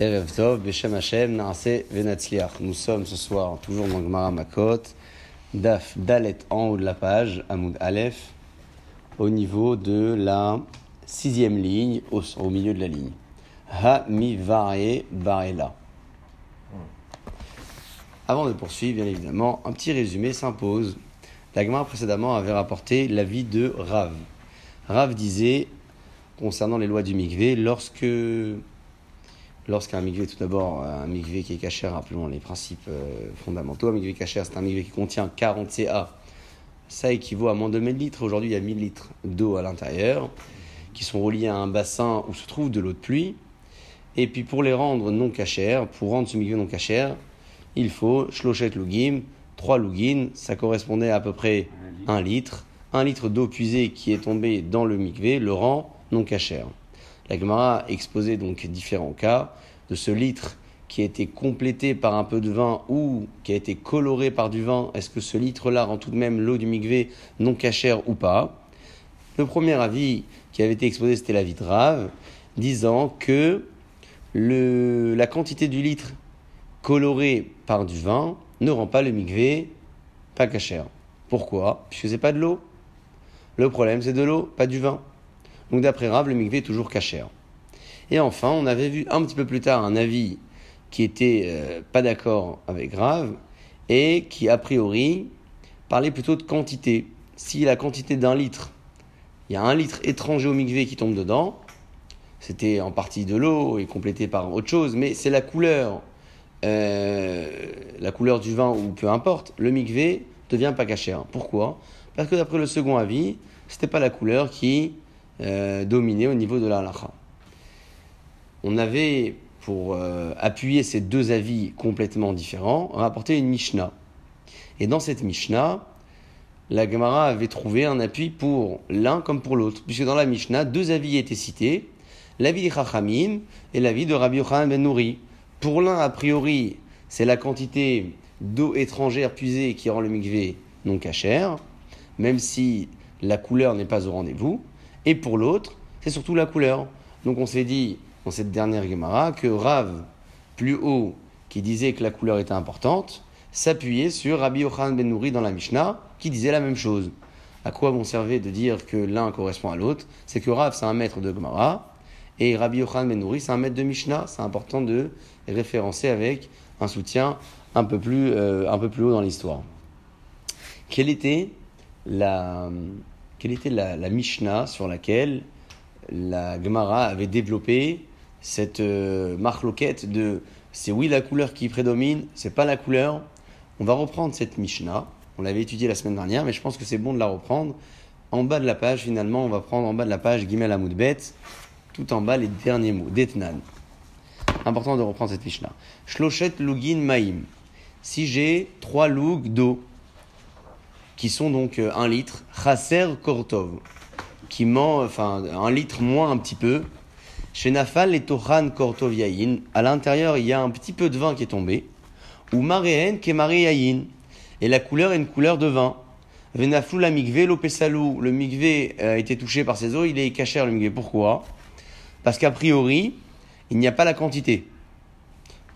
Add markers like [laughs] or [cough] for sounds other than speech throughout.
Nous sommes ce soir toujours dans Gemara Makot, Daf Dalet en haut de la page, Amoud Aleph, au niveau de la sixième ligne, au, milieu de la ligne. Ha mi vare barela. Avant de poursuivre, bien évidemment, un petit résumé s'impose. La Gemara précédemment avait rapporté l'avis de Rav. Rav disait, concernant les lois du mikvé, lorsque Lorsqu'un mikvé, tout d'abord, un mikvé qui est caché, rappelons les principes euh, fondamentaux, un mikvé caché, c'est un mikvé qui contient 40 CA. Ça équivaut à moins de 1000 litres. Aujourd'hui, il y a 1000 litres d'eau à l'intérieur qui sont reliés à un bassin où se trouve de l'eau de pluie. Et puis, pour les rendre non cachères, pour rendre ce mikvé non cachère, il faut shlochet lugim, 3 lugin, ça correspondait à, à peu près 1 litre. Un litre d'eau puisée qui est tombée dans le mikvé le rend non cachère. La Gemara exposait donc différents cas de ce litre qui a été complété par un peu de vin ou qui a été coloré par du vin. Est-ce que ce litre-là rend tout de même l'eau du migvé non cachère ou pas? Le premier avis qui avait été exposé, c'était l'avis de Rave, disant que la quantité du litre coloré par du vin ne rend pas le migvé pas cachère. Pourquoi? Puisque c'est pas de l'eau. Le problème, c'est de l'eau, pas du vin. Donc d'après Rav, le mikvé est toujours cachère. Et enfin, on avait vu un petit peu plus tard un avis qui était euh, pas d'accord avec Rav et qui a priori parlait plutôt de quantité. Si la quantité d'un litre, il y a un litre étranger au mikvé qui tombe dedans, c'était en partie de l'eau et complété par autre chose, mais c'est la couleur, euh, la couleur du vin ou peu importe, le mikvé devient pas cachère. Pourquoi? Parce que d'après le second avis, c'était pas la couleur qui euh, dominé au niveau de la halakha. On avait, pour euh, appuyer ces deux avis complètement différents, rapporté une Mishnah. Et dans cette Mishnah, la Gemara avait trouvé un appui pour l'un comme pour l'autre, puisque dans la Mishnah, deux avis étaient cités, l'avis de Chachamim et l'avis de Rabbi Yochanan ben Nouri. Pour l'un, a priori, c'est la quantité d'eau étrangère puisée qui rend le mikvé non cachère, même si la couleur n'est pas au rendez-vous. Et pour l'autre, c'est surtout la couleur. Donc on s'est dit dans cette dernière Gemara que Rav, plus haut, qui disait que la couleur était importante, s'appuyait sur Rabbi Yochanan ben Nouri dans la Mishnah, qui disait la même chose. À quoi bon servait de dire que l'un correspond à l'autre? C'est que Rav, c'est un maître de Gemara, et Rabbi Yochanan ben Nouri, c'est un maître de Mishnah. C'est important de référencer avec un soutien un peu plus, euh, un peu plus haut dans l'histoire. Quelle était la, quelle était la, la, Mishnah sur laquelle la Gemara avait développé cette euh, marloquette de c'est oui la couleur qui prédomine, c'est pas la couleur. On va reprendre cette Mishnah. On l'avait étudiée la semaine dernière, mais je pense que c'est bon de la reprendre. En bas de la page, finalement, on va prendre en bas de la page Gimel Amoudbet, tout en bas les derniers mots, Detnan. Important de reprendre cette Mishnah. Shlochet Lugin Maim. Si j'ai trois lougs d'eau, qui sont donc euh, un litre, Chaser Kortov, qui ment, enfin, un litre moins un petit peu. Chez Nafal et Tohan Kortov Yayin, à l'intérieur, il y a un petit peu de vin qui est tombé. Ou qui est Yayin. Et la couleur est une couleur de vin. Venaflou la migvé, l'opesalou. Le migvé a été touché par ses eaux, il est caché le migvé. Pourquoi? Parce qu'a priori, il n'y a pas la quantité.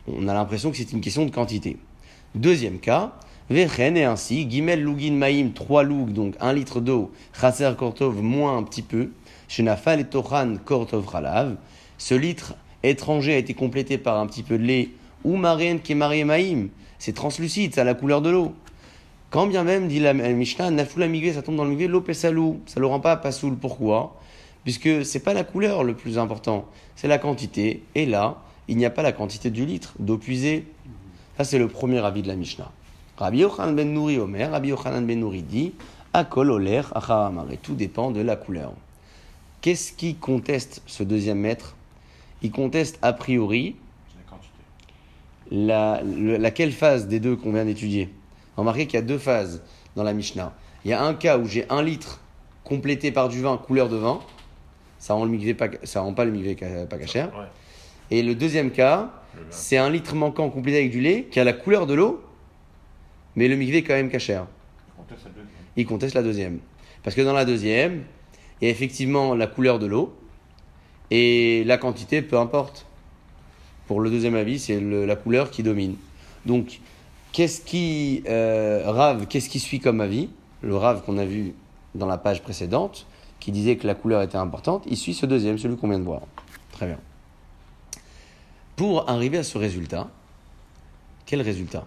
On a l'impression que c'est une question de quantité. Deuxième cas, Vechen et ainsi, Gimel Lugin Maïm, 3 lougs, donc 1 litre d'eau, Chaser Kortov, moins un petit peu, Shenafal et Tochan Kortov Ralav, ce litre étranger a été complété par un petit peu de lait, ou Marien qui est Maïm, c'est translucide, ça a la couleur de l'eau. Quand bien même, dit la Mishnah, Nafoula Migvé, ça tombe dans le Migvé, l'eau Pessalou, ça ne le rend pas Passoul. Pourquoi? Puisque c'est pas la couleur le plus important, c'est la quantité. Et là, il n'y a pas la quantité du litre d'eau puisée. Ça, c'est le premier avis de la Mishnah. Rabbi Yochanan ben Nouri Omer, Rabbi Yochanan ben Nouri dit Akol oler acharamare. Tout dépend de la couleur. Qu'est-ce qui conteste ce deuxième maître? Il conteste a priori la, la, laquelle phase des deux qu'on vient d'étudier? Remarquez qu'il y a deux phases dans la Mishnah. Il y a un cas où j'ai un litre complété par du vin, couleur de vin. Ça rend, le pas, ça rend pas le migvé pas cachère. Ouais. Et le deuxième cas, c'est un litre manquant complété avec du lait qui a la couleur de l'eau, mais le mikvé est quand même cachère. Il conteste la deuxième. Parce que dans la deuxième, il y a effectivement la couleur de l'eau et la quantité, peu importe. Pour le deuxième avis, c'est la couleur qui domine. Donc, qu'est-ce qui, euh, qu'est-ce qui suit comme avis? Le Rav qu'on a vu dans la page précédente, qui disait que la couleur était importante, il suit ce deuxième, celui qu'on vient de voir. Très bien. Pour arriver à ce résultat, quel résultat?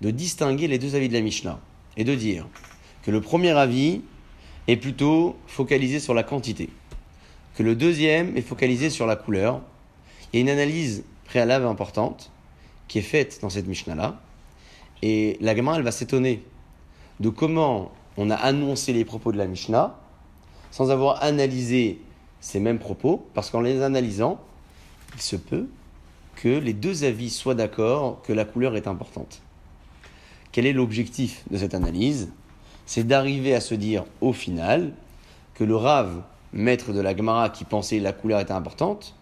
De distinguer les deux avis de la Mishnah et de dire que le premier avis est plutôt focalisé sur la quantité, que le deuxième est focalisé sur la couleur. Il y a une analyse préalable importante qui est faite dans cette Mishnah-là, et la gamin, elle va s'étonner de comment on a annoncé les propos de la Mishnah sans avoir analysé ces mêmes propos, parce qu'en les analysant, il se peut que les deux avis soient d'accord que la couleur est importante. Quel est l'objectif de cette analyse? C'est d'arriver à se dire au final que le Rav, maître de la Gemara qui pensait la couleur était importante,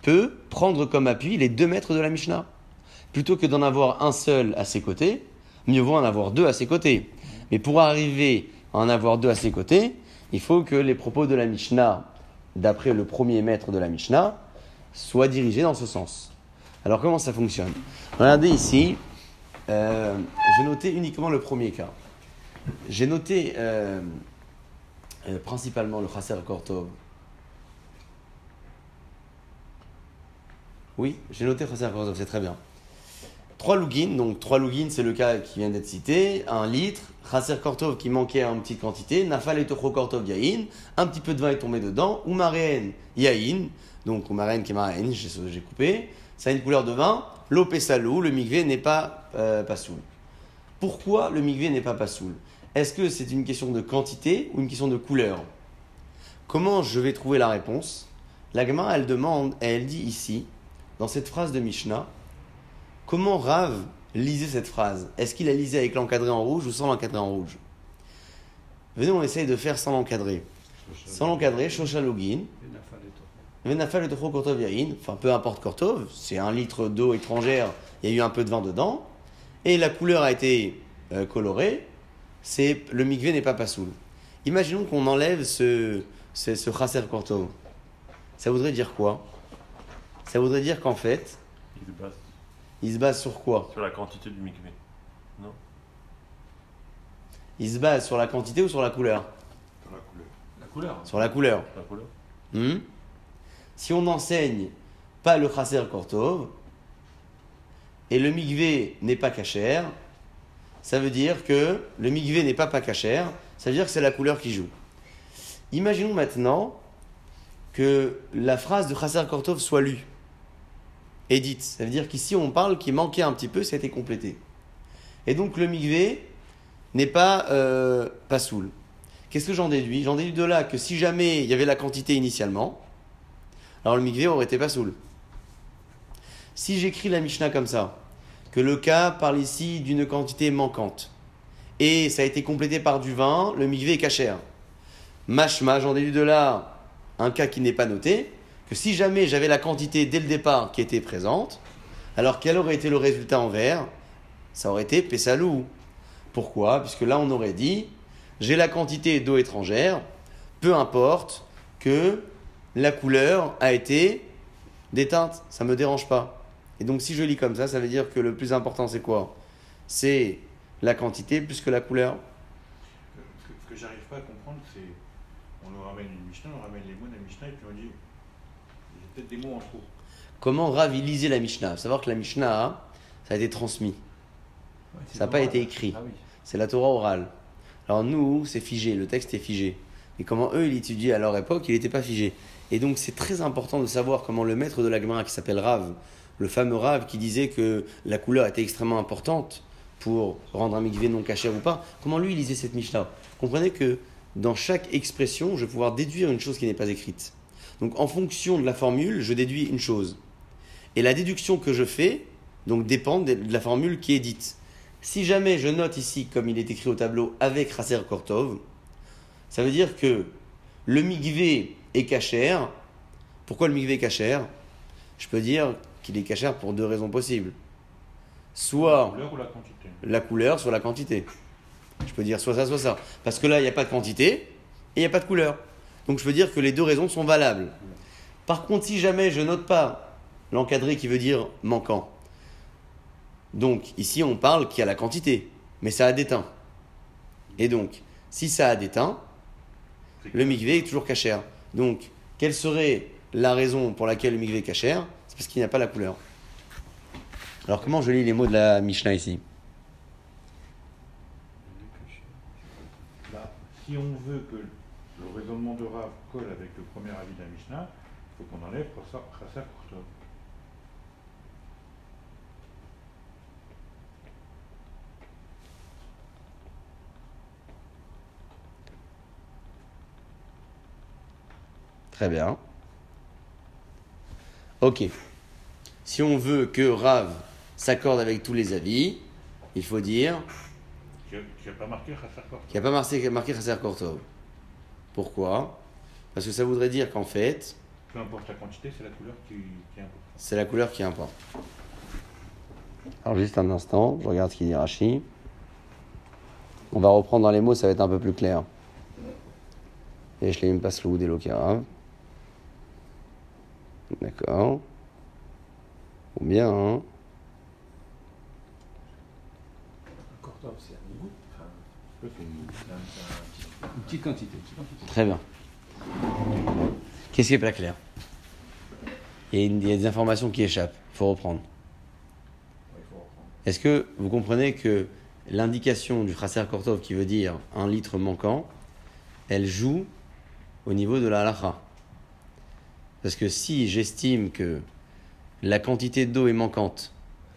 peut prendre comme appui les deux maîtres de la Mishnah. Plutôt que d'en avoir un seul à ses côtés, mieux vaut en avoir deux à ses côtés. Mais pour arriver à en avoir deux à ses côtés, il faut que les propos de la Mishnah, d'après le premier maître de la Mishnah, soient dirigés dans ce sens. Alors comment ça fonctionne? Regardez ici, euh, j'ai noté uniquement le premier cas. J'ai noté euh, euh, principalement le Chasser Kortov. Oui, j'ai noté Chasser Kortov, c'est très bien. Trois lugin, donc trois lugin, c'est le cas qui vient d'être cité. Un litre, Chasser Kortov qui manquait en petite quantité, Nafal et Tocho Kortov un petit peu de vin est tombé dedans, Umaren Yain, donc Umaren qui est Maren, j'ai j'ai coupé, ça a une couleur de vin, l'eau Pessalou, le migvé n'est pas euh, pasoul. Pourquoi le migvé n'est pas pasoul Est-ce que c'est une question de quantité ou une question de couleur? Comment je vais trouver la réponse? La Gemara, elle demande, et elle dit ici, dans cette phrase de Mishnah, comment Rav lisait cette phrase? Est-ce qu'il la lisait avec l'encadré en rouge ou sans l'encadré en rouge? Venez, on essaye de faire sans l'encadré. Sans l'encadré, Shoshalogin, Venafal et enfin peu importe Kortov, c'est un litre d'eau étrangère, il y a eu un peu de vin dedans, et la couleur a été euh, colorée, c'est le mikvé n'est pas pasoul. Imaginons qu'on enlève ce, ce, ce Chasser Kortov. Ça voudrait dire quoi? Ça voudrait dire qu'en fait, Il se base il se base sur quoi? Sur la quantité du mikvé. Non? Il se base sur la quantité ou sur la couleur? Sur la couleur. La couleur Sur la couleur. La couleur. Hmm? Si on n'enseigne pas le Chasser Kortov, et le Migvé n'est pas cachère, ça veut dire que le Migvé n'est pas pas cachère, ça veut dire que c'est la couleur qui joue. Imaginons maintenant que la phrase de Chasser Kortov soit lue et dite. Ça veut dire qu'ici on parle qu'il manquait un petit peu, ça a été complété. Et donc le Migvé n'est pas euh, pas. Qu'est-ce que j'en déduis? J'en déduis de là que si jamais il y avait la quantité initialement, alors le mikvé aurait été pas soul. Si j'écris la Mishnah comme ça, que le cas parle ici d'une quantité manquante, et ça a été complété par du vin, le mikvé est cachère. Mashma, j'en déduis de là un cas qui n'est pas noté, que si jamais j'avais la quantité dès le départ qui était présente, alors quel aurait été le résultat en vert? Ça aurait été Pessalou. Pourquoi? Puisque là on aurait dit, j'ai la quantité d'eau étrangère, peu importe que la couleur a été déteinte, ça me dérange pas. Et donc si je lis comme ça, ça veut dire que le plus important c'est quoi? C'est la quantité plus que la couleur. Ce que, ce que j'arrive pas à comprendre, c'est. On nous ramène une Mishnah, on ramène les mots de la Mishnah, et puis on dit. Il y a peut-être des mots en trop. Comment Rav lisait la Mishnah? Savoir que la Mishnah, ça a été transmis. Ça n'a pas été écrit. Ah oui. C'est la Torah orale. Alors nous, c'est figé, le texte est figé. Et comment eux, ils étudiaient à leur époque, il n'était pas figé. Et donc c'est très important de savoir comment le maître de la Gemara, qui s'appelle Rav, le fameux Rav qui disait que la couleur était extrêmement importante pour rendre un mikvé non cachère ou pas, comment lui il lisait cette Mishnah Comprenez que dans chaque expression, je vais pouvoir déduire une chose qui n'est pas écrite. Donc en fonction de la formule, je déduis une chose. Et la déduction que je fais, donc dépend de de la formule qui est dite. Si jamais je note ici, comme il est écrit au tableau, avec Raser Kortov, ça veut dire que le migvé est cachère. Pourquoi le migvé est cachère Je peux dire qu'il est cachère pour deux raisons possibles. Soit La couleur ou la quantité? la couleur, soit la quantité. Je peux dire soit ça, soit ça. Parce que là, il n'y a pas de quantité et il n'y a pas de couleur. Donc je peux dire que les deux raisons sont valables. Par contre, si jamais je note pas l'encadré qui veut dire manquant. Donc, ici, on parle qu'il y a la quantité, mais ça a déteint. Et donc, si ça a déteint, le mikvé est toujours cachère. Donc, quelle serait la raison pour laquelle le mikvé est cachère? Parce qu'il n'y a pas la couleur. Alors, comment je lis les mots de la Mishnah ici Là, si on veut que le raisonnement de Rav colle avec le premier avis de la Mishnah, il faut qu'on enlève Chasser Kurtov. Très bien. Ok. Si on veut que Rav s'accorde avec tous les avis, il faut dire Qui n'a pas marqué Chasser Kurtov. qu'il n'y a pas marqué, marqué Chasser Kortov. Pourquoi? Parce que ça voudrait dire qu'en fait, Peu importe la quantité, c'est la couleur qui, importante. c'est la couleur qui importe. Alors juste un instant, je regarde ce qu'il dit Rashi. On va reprendre dans les mots, ça va être un peu plus clair. Et je l'ai même pas le des Lokara. D'accord. Ou bien, hein. Une- petite quantité. Très bien. Qu'est-ce qui est pas clair? Il y, a une- il y a des informations qui échappent. Il faut reprendre. Est-ce que vous comprenez que l'indication du Khasser Kortov qui veut dire un litre manquant, elle joue au niveau de la halakha? Parce que si j'estime que la quantité d'eau est manquante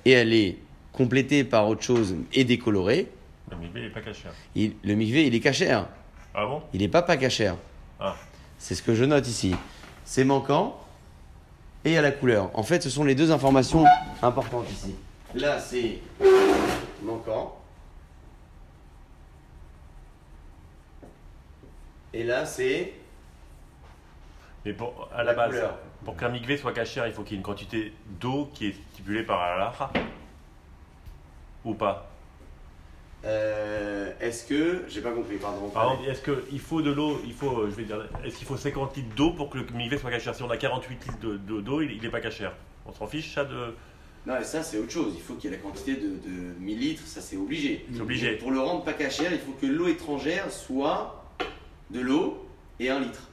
et elle est complétée par autre chose et décolorée, Le mikvé, il n'est pas caché. hein. il- le mikvé il est cachère. Ah bon? Il n'est pas pas cachère. Ah. C'est ce que je note ici. C'est manquant et à la couleur. En fait, ce sont les deux informations importantes ici. Là, c'est manquant. Et là, c'est Mais pour, à La la, base, couleur. pour qu'un mikvé soit caché, il faut qu'il y ait une quantité d'eau qui est stipulée par Allah. Ou pas euh, Est-ce que j'ai pas compris Pardon. Par exemple, est-ce qu'il faut de l'eau Il faut, je vais dire, est-ce qu'il faut 50 litres d'eau pour que le mikvé soit caché? Si on a 48 litres de- de- d'eau, il n'est pas caché. On s'en fiche ça de. Non, et ça, c'est autre chose. Il faut qu'il y ait la quantité de, de millilitres, ça, c'est obligé. C'est obligé. Et Pour le rendre pas cachère, il faut que l'eau étrangère soit de l'eau et un litre.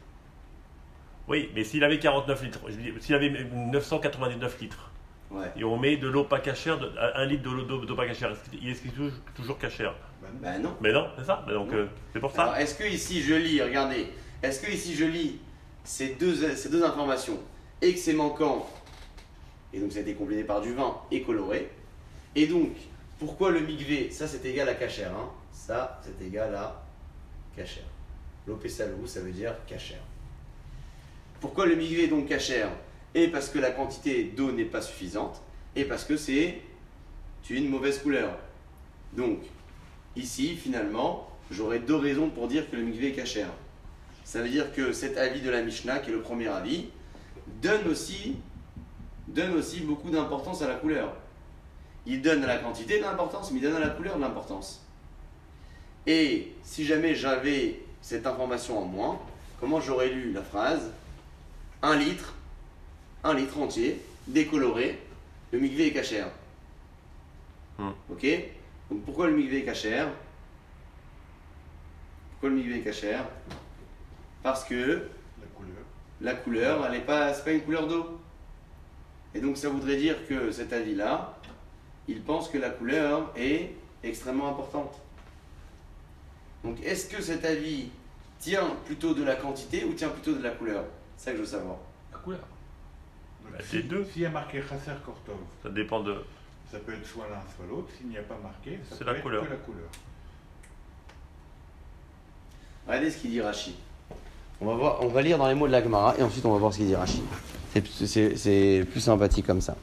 Oui, mais s'il avait 49 litres, s'il avait 999 litres, Ouais. et on met de l'eau pas cachère, de- un litre de l'eau d'eau pas cachère, est-ce qu'il est toujours, cachère? Non. Ben non. Mais non, c'est ça. Mais donc, euh, c'est pour ça. Alors, est-ce que ici je lis, regardez, est-ce que ici je lis ces deux, ces deux informations et que c'est manquant, et donc ça a été complété par du vin et coloré, et donc pourquoi le migvé, ça c'est égal à cachère, hein? Ça c'est égal à cachère. L'opésalou, ça veut dire cachère. Pourquoi le migvé est donc cachère Et parce que la quantité d'eau n'est pas suffisante, et parce que c'est une mauvaise couleur. Donc, Ici, finalement, j'aurais deux raisons pour dire que le mikvé est cachère. Ça veut dire que cet avis de la Mishnah, qui est le premier avis, donne aussi, donne aussi beaucoup d'importance à la couleur. Il donne à la quantité de l'importance, mais il donne à la couleur de l'importance. Et si jamais j'avais cette information en moins, comment j'aurais lu la phrase? Un litre, un litre entier, décoloré, le mikvé est cachère. Hmm. Ok donc pourquoi le mikvé est cachère Pourquoi le mikvé est cachère Parce que La couleur. la couleur, elle n'est pas, c'est pas une couleur d'eau. Et donc ça voudrait dire que cet avis-là, il pense que la couleur est extrêmement importante. Donc est-ce que cet avis tient plutôt de la quantité ou tient plutôt de la couleur? C'est ça que je veux savoir. La couleur. Bah, si- les deux. S'il y a marqué Chasser Kortov, Ça dépend de. ça peut être soit l'un, soit l'autre. S'il n'y a pas marqué, ça C'est peut la être couleur. que la couleur. Regardez ce qu'il dit Rashi. On va, voir, on va lire dans les mots de la Gemara et ensuite on va voir ce qu'il dit Rashi. C'est- C'est c'est plus sympathique comme ça.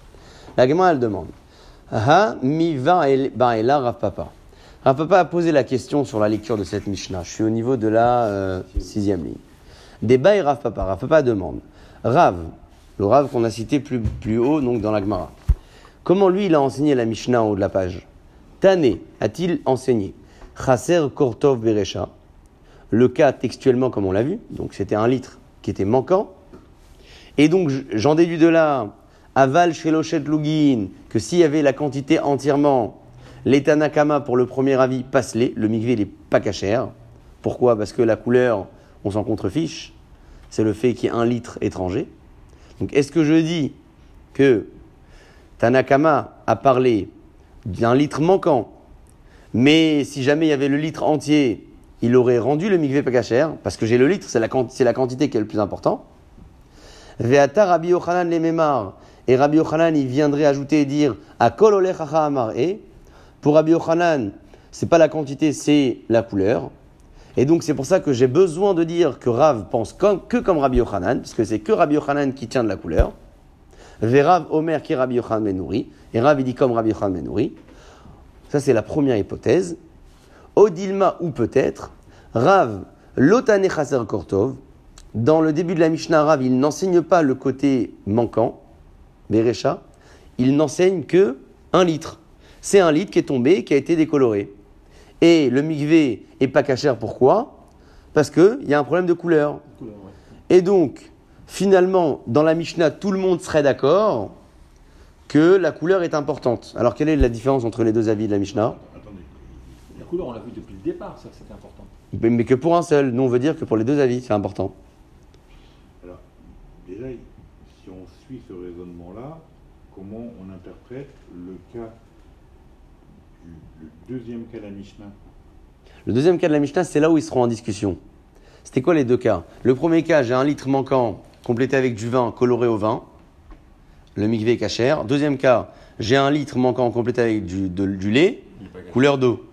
La Gemara elle demande Ha mi va el- ba'ela Rav Papa. Rav Papa a posé la question sur la lecture de cette Mishnah. Je suis au niveau de la euh, sixième ligne. Débat et Rav Papa. Rav Papa demande Rav, le Rav qu'on a cité plus, plus haut donc dans la Gemara. Comment lui il a enseigné la Mishnah en haut de la page Tané a-t-il enseigné Chaser Kortov Beresha le cas textuellement comme on l'a vu, donc c'était un litre qui était manquant. Et donc j'en déduis de là Aval Sheloshet Lugin, que s'il y avait la quantité entièrement, les Tanakama pour le premier avis, passe-les, le mikvé n'est pas cachère. Pourquoi? Parce que la couleur, on s'en contrefiche. C'est le fait qu'il y ait un litre étranger. Donc est-ce que je dis que Tanakama a parlé d'un litre manquant, mais si jamais il y avait le litre entier, il aurait rendu le mikvé pas parce que j'ai le litre, c'est la, quantité qui est le plus important. Ve'ata Rabbi Yochanan les mémar. Et Rabbi Yochanan, il viendrait ajouter et dire à kol olech hacha amar e. Pour Rabbi Yochanan, c'est pas la quantité, c'est la couleur. Et donc c'est pour ça que j'ai besoin de dire que Rav pense que comme Rabbi Yochanan, parce que c'est que Rabbi Yochanan qui tient de la couleur. Verav Omer qui est Rabbi Yochanan Menouri. Et Rav il dit comme Rabbi Yochanan Menouri. Ça c'est la première hypothèse. Odilma ou peut-être, Rav Lotane Chaser Kortov, dans le début de la Mishnah Rav, il n'enseigne pas le côté manquant, Berecha, il n'enseigne que un litre. C'est un litre qui est tombé, qui a été décoloré. Et le mikvé est pas cachère, pourquoi? Parce qu'il y a un problème de couleur. Couleur, ouais. Et donc, finalement, dans la Mishnah, tout le monde serait d'accord que la couleur est importante. Alors, quelle est la différence entre les deux avis de la Mishnah? Attendez. La couleur, on l'a vu depuis le départ, ça c'était important. Mais mais que pour un seul. Nous, on veut dire que pour les deux avis, c'est important. Alors, déjà, si on suit ce raisonnement-là, comment on interprète le cas deuxième cas de la Mishnah Le deuxième cas de la Mishnah, c'est là où ils seront en discussion. C'était quoi les deux cas? Le premier cas, j'ai un litre manquant complété avec du vin coloré au vin. Le mikvé est cachère. Deuxième cas, j'ai un litre manquant complété avec du, de- du lait, couleur d'eau.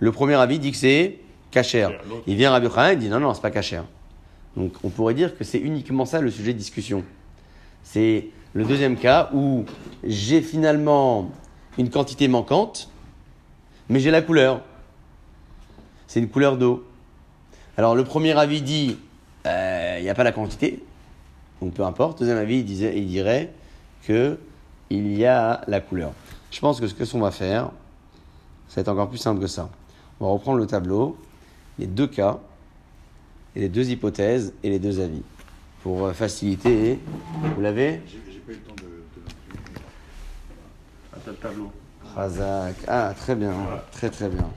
Le premier avis dit que c'est cachère. Il vient Rabbi Yochanan et dit non, non, c'est pas cachère. Donc on pourrait dire que c'est uniquement ça le sujet de discussion. C'est le deuxième cas où j'ai finalement une quantité manquante, mais j'ai la couleur. C'est une couleur d'eau. Alors le premier avis dit euh, il n'y a pas la quantité, donc peu importe. Deuxième avis, il, disait, il dirait que il y a la couleur. Je pense que ce que on va faire, ça va être encore plus simple que ça. On va reprendre le tableau, les deux cas, et les deux hypothèses et les deux avis. Pour euh, faciliter, vous l'avez? J'ai pas eu le temps de. Ah, le tableau. Razak. Ah, très bien. Très, très bien.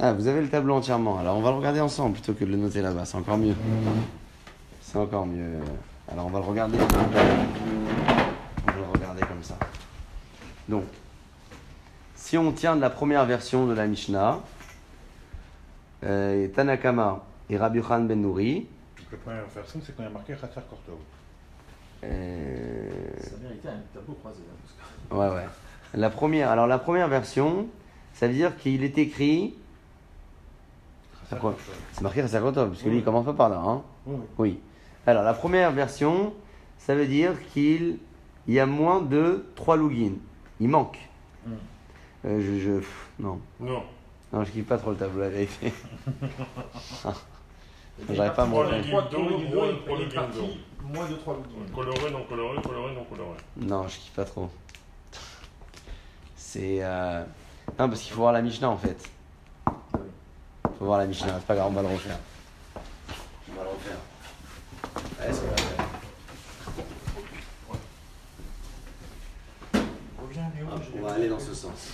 Ah, vous avez le tableau entièrement. Alors, on va le regarder ensemble plutôt que de le noter là-bas. C'est encore mieux. C'est encore mieux. Alors, on va le regarder. On va le regarder comme ça. Donc, si on tient de la première version de la Mishnah, euh, Tanakama et Rabbi Yochanan Ben Nouri, Donc la première version, c'est quand il y a marqué Khassar Kortov. euh, Ça méritait un tableau croisé. là, parce que- Ouais, ouais. La première, alors la première version, ça veut dire qu'il est écrit. C'est marqué Rasakotov, parce que lui il commence pas par là. Hein Oui, oui. oui. Alors la première version, ça veut dire qu'il y a moins de 3 logins. Il manque. Hmm. Euh, je, je- pff, non. Non. non, je kiffe pas trop le tableau, la vérité. [laughs] J'arrive pas à me guindo. moins de 3 lookings. Coloré, non coloré, coloré, non coloré. Non, je kiffe pas trop. C'est. euh, Non, parce qu'il faut voir la Mishnah en fait. Faut voir la Mishnah, c'est pas grave, on va le refaire. On va le refaire. Ouais, c'est On va aller dans ce sens.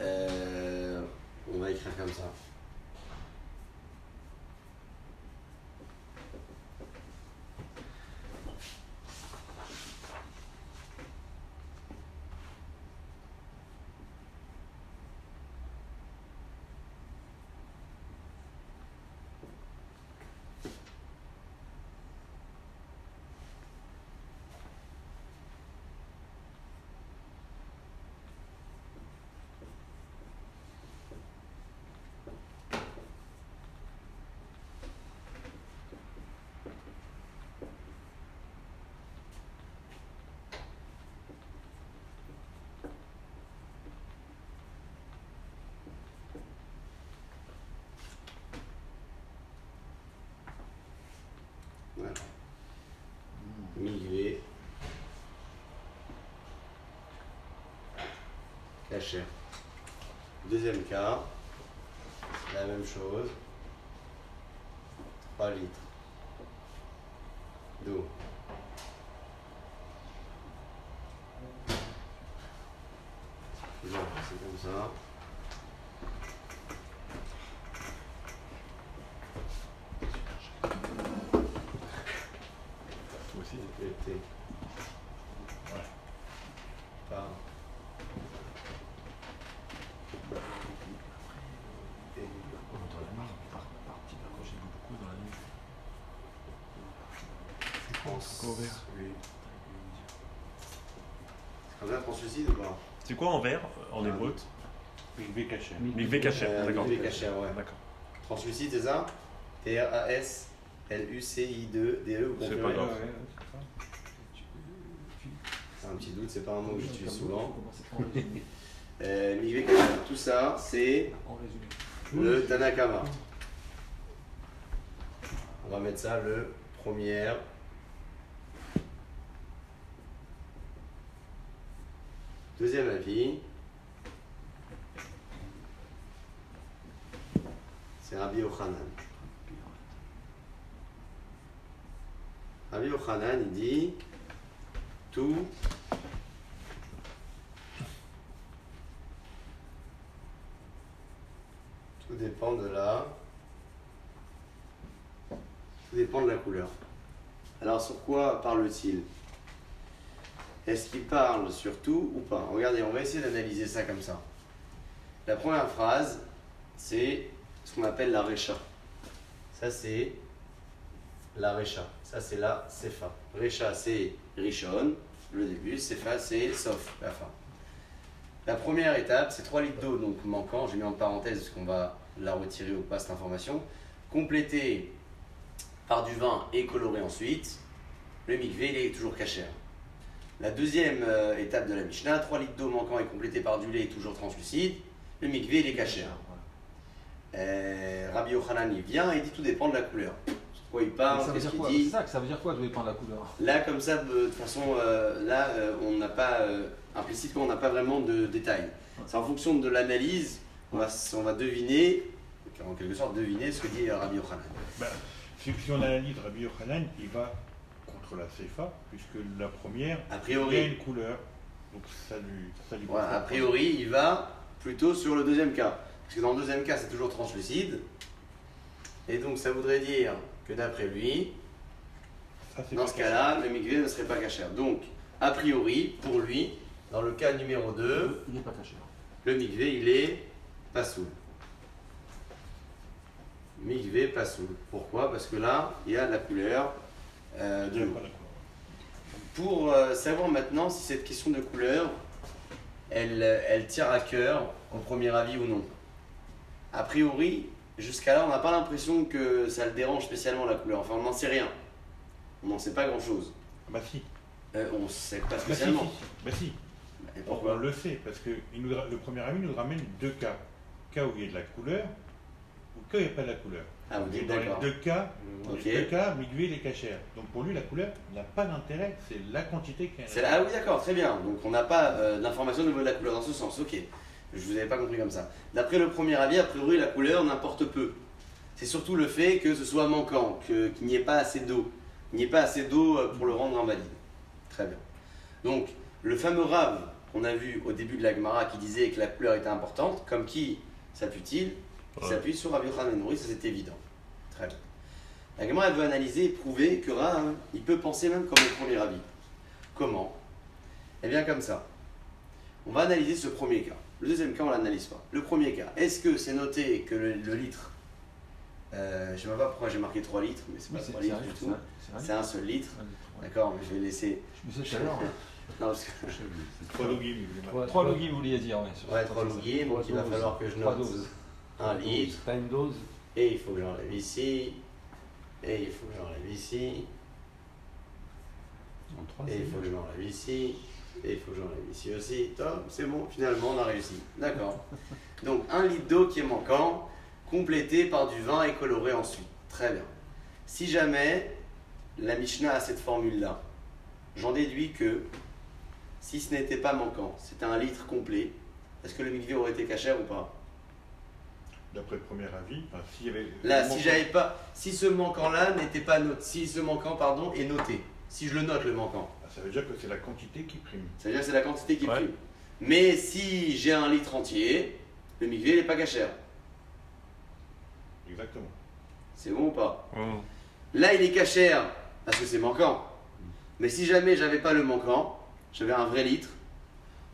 Euh, on va écrire comme ça. caché. Deuxième cas, la même chose, 3 litres d'eau. C'est comme ça. Vert. Oui. C'est comme ça translucide ou pas? C'est quoi en vert, euh, en Ah. hébreu Mikvé caché. Mikvé caché, Euh, d'accord. mikvé ouais. D'accord. Translucide, c'est ça? T-R-A-S-L-U-C-I-D-E, vous C'est pas grave. C'est un petit doute, c'est pas un mot que j'utilise souvent. [laughs] Euh, mikvé caché, tout ça, c'est En résumé. le Tanakama. On va mettre ça le premier. Deuxième avis. C'est Rabbi Yochanan. Rabbi Yochanan, il dit tout tout dépend de la tout dépend de la couleur. Alors sur quoi parle-t-il? Est-ce qu'il parle sur tout ou pas? Regardez, on va essayer d'analyser ça comme ça. La première phrase, c'est ce qu'on appelle la recha. Ça c'est la recha. Ça c'est la sefa. Recha c'est rishon, le début. Sefa c'est sof, la fin. La première étape, c'est 3 litres d'eau donc manquant. J'ai mis en parenthèse parce qu'on va la retirer ou pas cette information. Complété par du vin et coloré ensuite. Le mikvé, il est toujours cachère. La deuxième euh, étape de la Mishnah, 3 litres d'eau manquant et complété par du lait toujours translucide. Le mikvé, il est cachère. Euh, Rabbi Yochanan, il vient et il dit tout dépend de la couleur. Quoi il parle, ça veut qu'est-ce dire qu'il quoi? dit? C'est ça que ça veut dire quoi, je vais prendre la couleur? Là, comme ça, de toute façon, euh, là, euh, on n'a pas, euh, implicitement, on n'a pas vraiment de détails. C'est en fonction de l'analyse, on va, on va deviner, en quelque sorte, deviner ce que dit Rabbi Yochanan. Si, si on analyse Rabbi Yochanan, il va contre la Sefa, puisque la première, A il y a priori, une couleur. Donc ça lui, ça lui voilà, a priori, il va plutôt sur le deuxième cas. Parce que dans le deuxième cas, c'est toujours translucide. Et donc, ça voudrait dire que d'après lui, Ça, c'est dans pas ce cas-là, le mikvé ne serait pas cachère. Donc, a priori, pour lui, dans le cas numéro 2, Il n'est pas caché. Le mikvé, il est pasoul. Mikvé pasoul. Pourquoi? Parce que là, il y a la couleur euh, de l'eau. Pour euh, savoir maintenant si cette question de couleur, elle, euh, elle tire à cœur au premier avis ou non. A priori, jusqu'à là, on n'a pas l'impression que ça le dérange spécialement la couleur. Enfin, on n'en sait rien. On n'en sait pas grand-chose. Bah si. Euh, on ne sait pas Bah si, spécialement. si, si. Bah si. Et On pourquoi le sait, parce que il nous, le premier ami nous ramène deux cas. Cas où il y a de la couleur, ou cas où il n'y a pas de la couleur. Ah, vous Et dites dans les d'accord. deux cas, dans Ok. les deux cas, Migvé, il est cachère. Donc pour lui, la couleur n'a pas d'intérêt, c'est la quantité qui là- Ah oui, d'accord, très bien. Donc on n'a pas euh, d'informations au niveau de la couleur dans ce sens. Ok, je vous avais pas compris comme ça. D'après le premier avis, a priori, la couleur n'importe peu. C'est surtout le fait que ce soit manquant, que- qu'il n'y ait pas assez d'eau. Il n'y ait pas assez d'eau euh, pour le rendre invalide. Très bien. Donc, le fameux rave qu'on a vu au début de la Gemara qui disait que la couleur était importante, comme qui? S'appuie-t-il? Il Ouais. s'appuie sur Rabbi Yochanan ça c'est évident. Très bien. La Gemara elle veut analyser et prouver que Rav, il peut penser même comme le premier avis. Comment? Eh bien comme ça. On va analyser ce premier cas. Le deuxième cas, on ne l'analyse pas. Le premier cas, est-ce que c'est noté que le, le litre, euh, je ne sais même pas pourquoi j'ai marqué 3 litres, mais c'est pas c'est 3 c'est litres du tout. c'est un- seul litre. D'accord, mais je vais laisser. Je me disais tout à l'heure. hein. [laughs] Non, parce que... Trois logis, il voulait Trois, marquer. trois logis, vous vouliez dire, ouais. sur- Ouais, sur- 3 sur- logies, donc il va falloir que je note doses. un Trois doses. litre. Pas une dose. Et il faut que j'enlève ici. Et il faut que j'enlève ici. En Et c'est il faut que bien. je l'enlève ici. Et il faut que j'enlève ici aussi. Top, c'est bon, finalement on a réussi. D'accord. Donc un litre d'eau qui est manquant, complété par du vin et coloré ensuite. Très bien. Si jamais la Mishnah a cette formule-là, j'en déduis que si ce n'était pas manquant, c'était un litre complet, est-ce que le mikvé aurait été cachère ou pas? D'après le premier avis, enfin, s'il y avait. Là, si manquant- j'avais pas, si ce manquant-là n'était pas noté, si ce manquant, pardon, est noté, si je le note le manquant, Ah, Ça veut dire que c'est la quantité qui prime. ça veut dire que c'est la quantité qui Ouais. prime. Mais si j'ai un litre entier, le mikvé il n'est pas cachère. Exactement. C'est bon ou pas Hum. Là, il est cachère parce que c'est manquant. Mais si jamais j'avais pas le manquant, j'avais un vrai litre,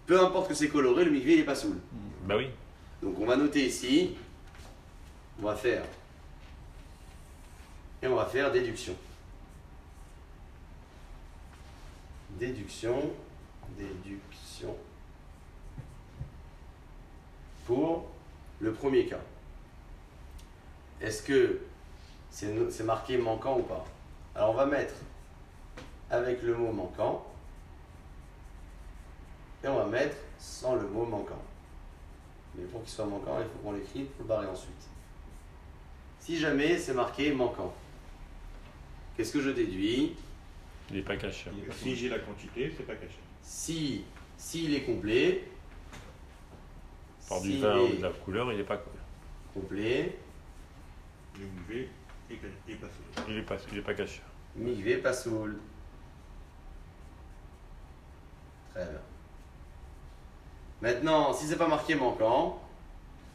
peu importe que c'est coloré, le mikvé il est pas saoul. Bah oui. Donc on va noter ici, on va faire, et on va faire déduction. Déduction, déduction, pour le premier cas. Est-ce que c'est marqué manquant ou pas? Alors on va mettre avec le mot manquant, et on va mettre sans le mot manquant. Mais pour qu'il soit manquant, il faut qu'on l'écrive pour le barrer ensuite. Si jamais c'est marqué manquant, qu'est-ce que je déduis Il n'est pas caché. Il est pas Si j'ai la quantité, c'est pas caché. Si s'il est complet, Par du s'il vin ou est de la couleur, il n'est pas complet, Le est, est pas saoul. il est pas, il est pas caché. migvé pas saoul. Très bien. Maintenant, si c'est pas marqué manquant,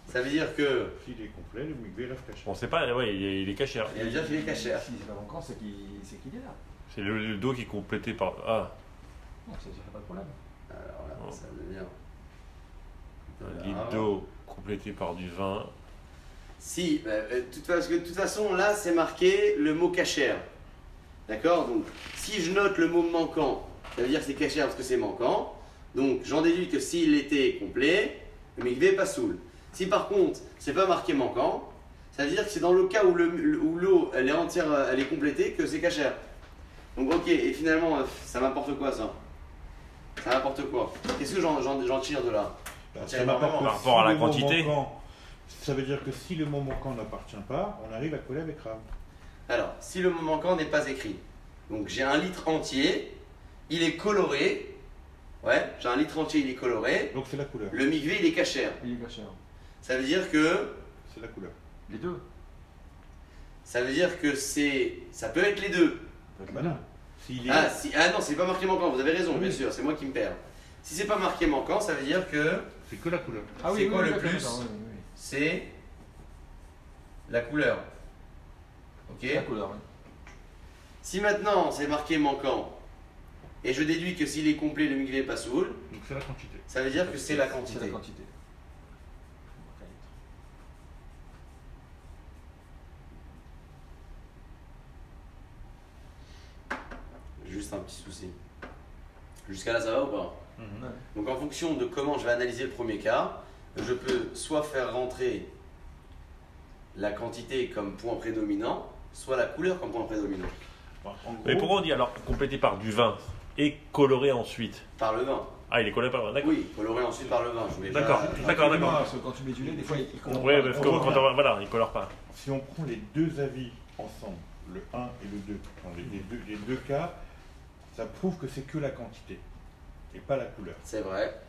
ça veut dire que S'il est complet, le MV reste caché. On sait pas, ouais, il est, il est caché. il a déjà filé cachère. Si c'est pas manquant, c'est qu'il c'est qu'il est là. C'est le, le dos qui est complété par. Ah, Non, ça dirait pas de problème. Alors là, Oh. ça devient. un litre d'eau complété par du vin. Si, bah, euh, de toute, parce que de toute façon, là, c'est marqué le mot cachère. D'accord? Donc, si je note le mot manquant, ça veut dire que c'est cachère parce que c'est manquant. Donc, j'en déduis que s'il était complet, le mikvé est pas saoul. Si par contre, c'est pas marqué manquant, ça veut dire que c'est dans le cas où le- le- où l'eau, elle est entière, euh, elle est complétée, que c'est cachère. Donc, ok, et finalement, euh, ça m'apporte quoi ça? Ça m'apporte quoi? Qu'est-ce que j'en tire de là? Bah, Tiens, ça m'apporte par rapport à la quantité. manquant- ça veut dire que si le mot manquant n'appartient pas, on arrive à coller avec Rav. Alors, si le mot manquant n'est pas écrit, donc j'ai un litre entier, il est coloré. Ouais, j'ai un litre entier, il est coloré. Donc c'est la couleur. Le migvé, il est cachère. Il est caché. Ça veut dire que, C'est la couleur. Les deux. ça veut dire que c'est, ça peut être les deux. Est... Ah, si, ah non, c'est pas marqué manquant. Vous avez raison, bien Oui. sûr. C'est moi qui me perds. Si c'est pas marqué manquant, ça veut dire que C'est que la couleur. Ah C'est quoi le plus oui, oui, oui. c'est la couleur. Ok. C'est La couleur, oui. Si maintenant c'est marqué manquant et je déduis que s'il est complet, le migvé est pas saoul, Donc c'est la quantité. ça veut dire que c'est la C'est quantité. la quantité. Juste un petit souci. Jusqu'à là, ça va ou pas Ouais. Donc en fonction de comment je vais analyser le premier cas, je peux soit faire rentrer la quantité comme point prédominant, soit la couleur comme point prédominant. Mais pourquoi on dit alors complété par du vin et coloré ensuite Par le vin. Ah, il est coloré par le vin, d'accord. Oui, coloré ensuite par le vin. D'accord, d'accord, d'accord. Parce que quand tu mets du lait, des fois, il colore Ouais, pas. parce que quand on voilà, il colore pas. si on prend les deux avis ensemble, le 1 et le 2, enfin, les, les deux, les deux cas, ça prouve que c'est que la quantité et pas la couleur. C'est vrai.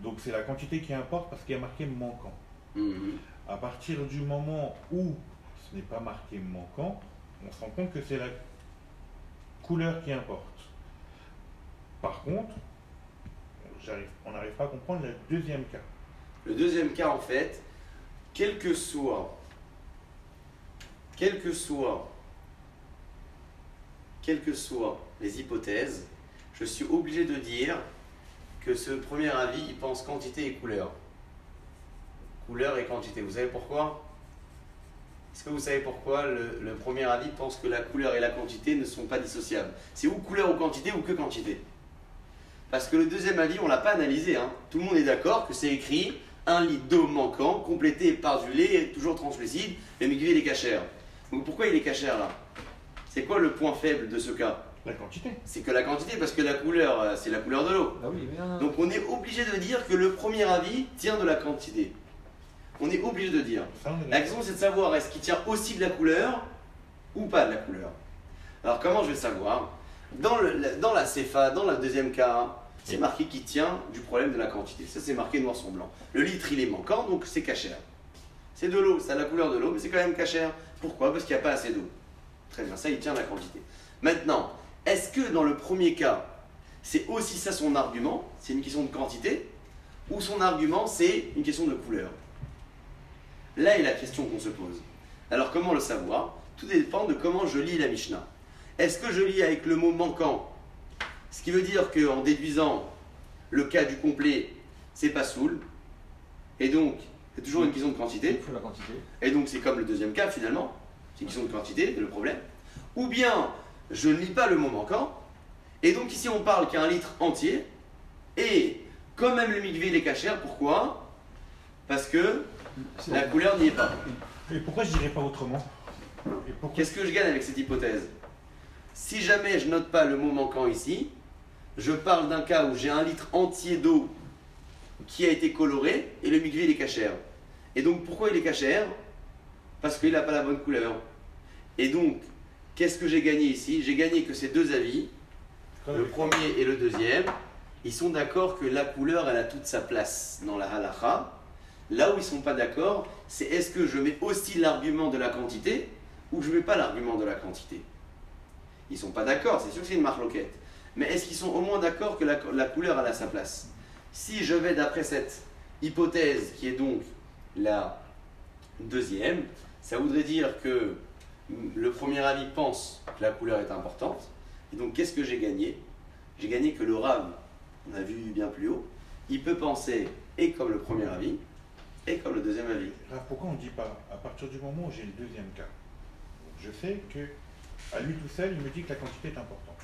Donc c'est la quantité qui importe parce qu'il y a marqué manquant. Mhm. À partir du moment où ce n'est pas marqué manquant, on se rend compte que c'est la couleur qui importe. Par contre, on n'arrive pas à comprendre le deuxième cas. Le deuxième cas, en fait, quel que soit, quel que soit, quelles que soient les hypothèses, je suis obligé de dire que ce premier avis, il pense quantité et couleur. Couleur et quantité. Vous savez pourquoi? Est-ce que vous savez pourquoi le, premier avis pense que la couleur et la quantité ne sont pas dissociables? C'est ou couleur ou quantité ou que quantité Parce que le deuxième avis, on ne l'a pas analysé. hein. Tout le monde est d'accord que c'est écrit un litre d'eau manquant, complété par du lait, toujours translucide, le migvé il est cachère. Donc pourquoi il est cachère là? C'est quoi le point faible de ce cas? La quantité. C'est que la quantité, parce que la couleur, euh, c'est la couleur de l'eau. Ah oui, mais non, non. Donc on est obligé de dire que le premier avis tient de la quantité. On est obligé de dire. Ça, La question c'est de savoir est-ce qu'il tient aussi de la couleur ou pas de la couleur. Alors comment je vais savoir dans, le- la- dans la CFA, dans le deuxième cas, c'est marqué qu'il tient du problème de la quantité. Ça c'est marqué noir sur blanc. Le litre il est manquant donc c'est cachère. C'est de l'eau, ça a la couleur de l'eau mais c'est quand même cachère. Pourquoi? Parce qu'il n'y a pas assez d'eau. Très bien, ça il tient de la quantité. Maintenant, est-ce que dans le premier cas, c'est aussi ça son argument C'est une question de quantité ou son argument c'est une question de couleur? Là est la question qu'on se pose. Alors comment le savoir? Tout dépend de comment je lis la Mishnah. Est-ce que je lis avec le mot manquant? Ce qui veut dire qu'en déduisant le cas du complet, c'est pas soul. Et donc, c'est toujours une question de quantité. Et donc c'est comme le deuxième cas finalement, c'est une question de quantité, c'est le problème. Ou bien je ne lis pas le mot manquant, et donc ici on parle qu'il y a un litre entier, et quand même le mikvé il est cachère, pourquoi? Parce que la couleur n'y est pas. Et pourquoi je dirais pas autrement? Pourquoi Qu'est-ce que je gagne avec cette hypothèse? Si jamais je note pas le mot manquant ici, je parle d'un cas où j'ai un litre entier d'eau qui a été coloré et le mikvé il est cachère. Et donc pourquoi il est cachère? Parce qu'il n'a pas la bonne couleur. Et donc, qu'est-ce que j'ai gagné ici? J'ai gagné que ces deux avis, le premier et le deuxième, ils sont d'accord que la couleur elle a toute sa place dans la halacha. Là où ils sont pas d'accord, c'est est-ce que je mets aussi l'argument de la quantité ou je mets pas l'argument de la quantité? Ils sont pas d'accord, c'est sûr que c'est une marloquette. Mais est-ce qu'ils sont au moins d'accord que la, la couleur elle a sa place? Si je vais d'après cette hypothèse qui est donc la deuxième, ça voudrait dire que le premier avis pense que la couleur est importante. Et donc qu'est-ce que j'ai gagné? J'ai gagné que le rave, on a vu bien plus haut, il peut penser et comme le premier avis et comme le deuxième avis. Raph, pourquoi on ne dit pas, à partir du moment où j'ai le deuxième cas, je sais que à lui tout seul, il me dit que la quantité est importante.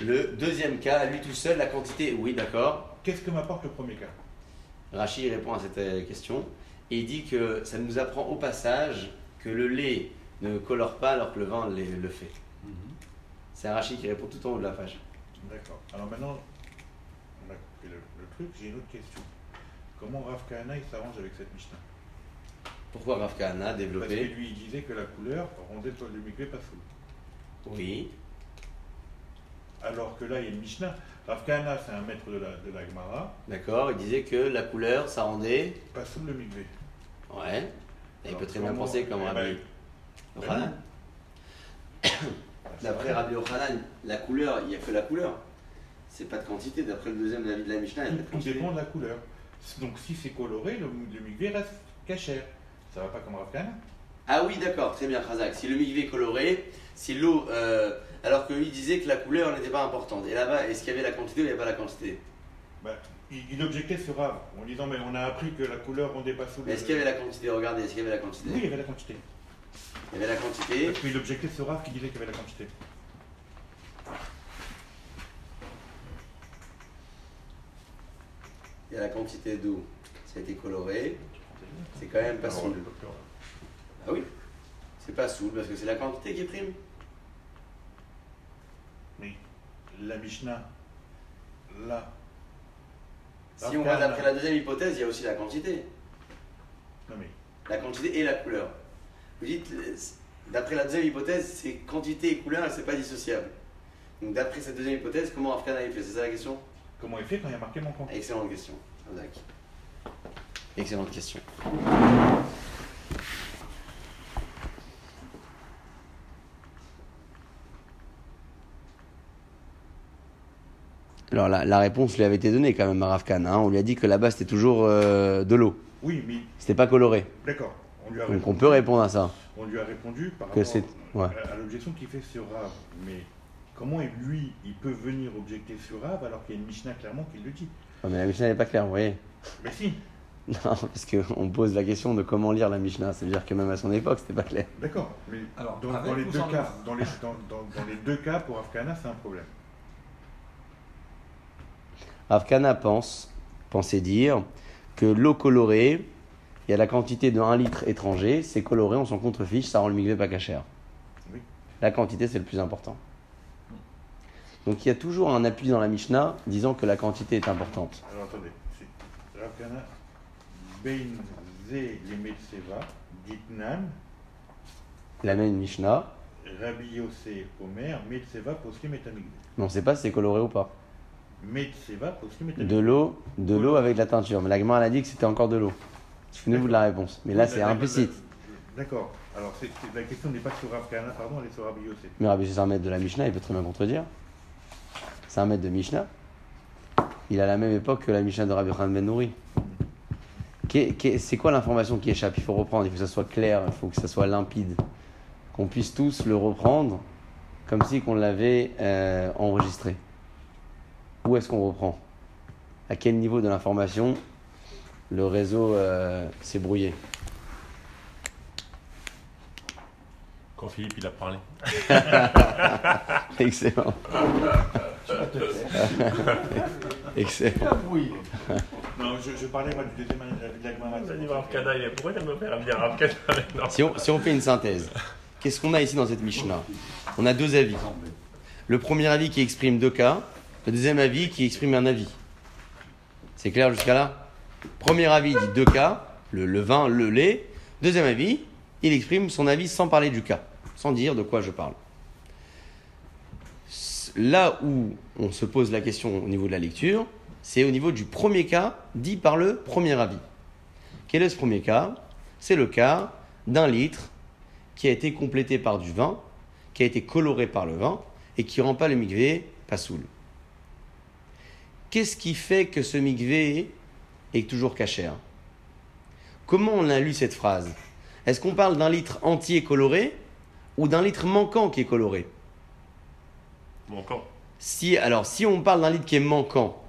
Le deuxième cas, à lui tout seul, la quantité, oui d'accord. Qu'est-ce que m'apporte le premier cas? Rachid répond à cette euh, question et il dit que ça nous apprend au passage que le lait ne colore pas alors que le vin le, le fait. C'est Rachid qui répond tout en haut de la page. D'accord. Alors maintenant, on a compris le, le truc, j'ai une autre question. Comment Rav Kahana il s'arrange avec cette Mishnah? Pourquoi Rav Kahana a Parce que développé lui, il disait que la couleur rendait le mikvé pas full. Oui. Alors que là, il y a une Mishnah. Rav Kahana, c'est un maître de la, de la Gemara, D'accord, il disait que la couleur, ça rendait. pas full le mikvé. Ouais. Il peut très bien penser comme Eh Rabbi ben, Yochanan. [coughs] D'après Rabbi Yochanan, la couleur, il n'y a que la couleur. C'est pas de quantité. D'après le deuxième avis de la Mishnah, il n'y a pas de Tout quantité. dépend de la couleur. Donc si c'est coloré, le, le mikvé reste cachère. Ça va pas comme Rav Kahana Ah oui, d'accord, très bien, Khazak. Si le mikvé est coloré, si l'eau. euh, alors qu'il disait que la couleur n'était pas importante. Et là-bas, est-ce qu'il y avait la quantité ou il n'y avait pas la quantité? Bah, il, il objectait sur Rav en disant mais on a appris que la couleur rendait pas full. Mais est-ce qu'il y avait la quantité? Regardez, est-ce qu'il y avait la quantité? Oui, il y avait la quantité. Il y avait la quantité. Parce qu'il objectait sur Rav qui disait qu'il y avait la quantité. Il y a la quantité d'eau. Ça a été coloré. C'est quand même pas saoul. Ah oui C'est pas saoul parce que c'est la quantité qui prime. Mais la Mishnah, là, Si on va d'après la deuxième hypothèse, il y a aussi la quantité. non mais La quantité et la couleur. Vous dites, d'après la deuxième hypothèse, c'est quantité et couleur, c'est pas dissociable. Donc d'après cette deuxième hypothèse, comment Afghan a fait C'est ça la question? Comment il fait quand il y a marqué mon compte? Excellente question. Excellente question. Alors la, la réponse lui avait été donnée quand même à Rafkan. hein. On lui a dit que là-bas c'était toujours euh, de l'eau. Oui, mais C'était pas coloré. d'accord. On lui a Donc répondu, on peut répondre à ça. on lui a répondu par Que rapport ouais. à, l'objection qu'il fait sur Rav. Mais comment lui, il peut venir objecter sur Rav alors qu'il y a une Mishnah clairement qui le dit? Ouais, mais la Mishnah n'est pas claire, vous voyez. Mais si, [laughs] Non, parce qu'on pose la question de comment lire la Mishnah. C'est-à-dire que même à son époque, c'était pas clair. d'accord. Mais Alors, dans, les deux cas, le- dans les, dans, dans- dans les deux cas, pour Afghana, c'est un problème. Afkana pense, pensait dire que l'eau colorée, il y a la quantité de 1 litre étranger, c'est coloré, on s'en contrefiche, ça rend le mikvé pas cachère. Oui. La quantité, c'est le plus important. Donc il y a toujours un appui dans la Mishnah disant que la quantité est importante. Alors attendez, La même Mishnah, Rabbi Yossé Omer, Metseva Poskim et mais on ne sait pas si c'est coloré ou pas. Metseva Poskim et De l'eau, de l'eau avec la teinture. Mais la elle a dit que c'était encore de l'eau. Souvenez-vous de la réponse. Mais là, c'est implicite. D'accord. Alors la question n'est pas sur Afghana, pardon, elle est sur Rabbi Yossé. Mais Rabbi c'est un maître de la Mishnah, il peut très bien contredire. C'est un maître de Mishnah. Il a la même époque que la Mishnah de Rabbi Khan Ben Nouri. C'est quoi l'information qui échappe? Il faut reprendre, il faut que ça soit clair, il faut que ça soit limpide. Qu'on puisse tous le reprendre comme si qu'on l'avait euh, enregistré. Où est-ce qu'on reprend? À quel niveau de l'information le réseau euh, s'est brouillé Quand Philippe il a parlé. [laughs] Excellent. [laughs] Excellent. Oui. Non, je, je parlais moi, du deuxième avis de la Gemara. Pourquoi tu me faire dire Rav [laughs] on, si on fait une synthèse, qu'est-ce qu'on a ici dans cette Mishnah? On a deux avis. Le premier avis qui exprime deux cas, le deuxième avis qui exprime un avis. C'est clair jusqu'à là? Premier avis dit deux cas, le, le vin, le lait. Deuxième avis, il exprime son avis sans parler du cas, sans dire de quoi je parle. Là où on se pose la question au niveau de la lecture, c'est au niveau du premier cas dit par le premier avis. Quel est ce premier cas? C'est le cas d'un litre qui a été complété par du vin, qui a été coloré par le vin et qui rend pas le mikvé pasoul. Qu'est-ce qui fait que ce mikvé est toujours cachère Comment on a lu cette phrase? Est-ce qu'on parle d'un litre entier coloré ou d'un litre manquant qui est coloré? Encore. si, alors, si on parle d'un litre qui est manquant,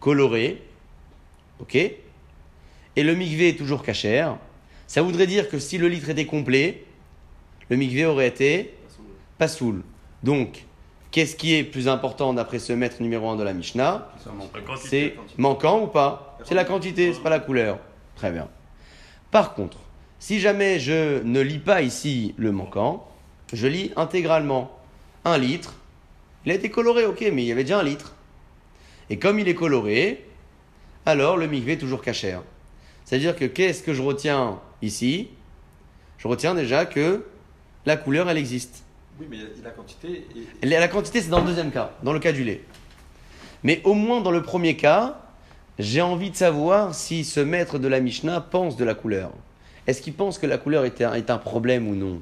coloré, ok, et le mikvé est toujours cachère, ça voudrait dire que si le litre était complet, le mikvé aurait été pas soul. Donc, qu'est-ce qui est plus important d'après ce maître numéro 1 de la Mishnah. C'est manquant ou pas C'est la quantité, c'est pas la couleur. Très bien. Par contre, si jamais je ne lis pas ici le manquant, je lis intégralement un litre. Il a été coloré, ok, mais il y avait déjà un litre. Et comme il est coloré, alors le mikvé est toujours cachère. C'est-à-dire que qu'est-ce que je retiens ici? Je retiens déjà que la couleur, elle existe. Oui, mais la quantité. La la quantité, c'est dans le deuxième cas, dans le cas du lait. Mais au moins dans le premier cas, j'ai envie de savoir si ce maître de la Mishnah pense de la couleur. Est-ce qu'il pense que la couleur est un, est un problème ou non?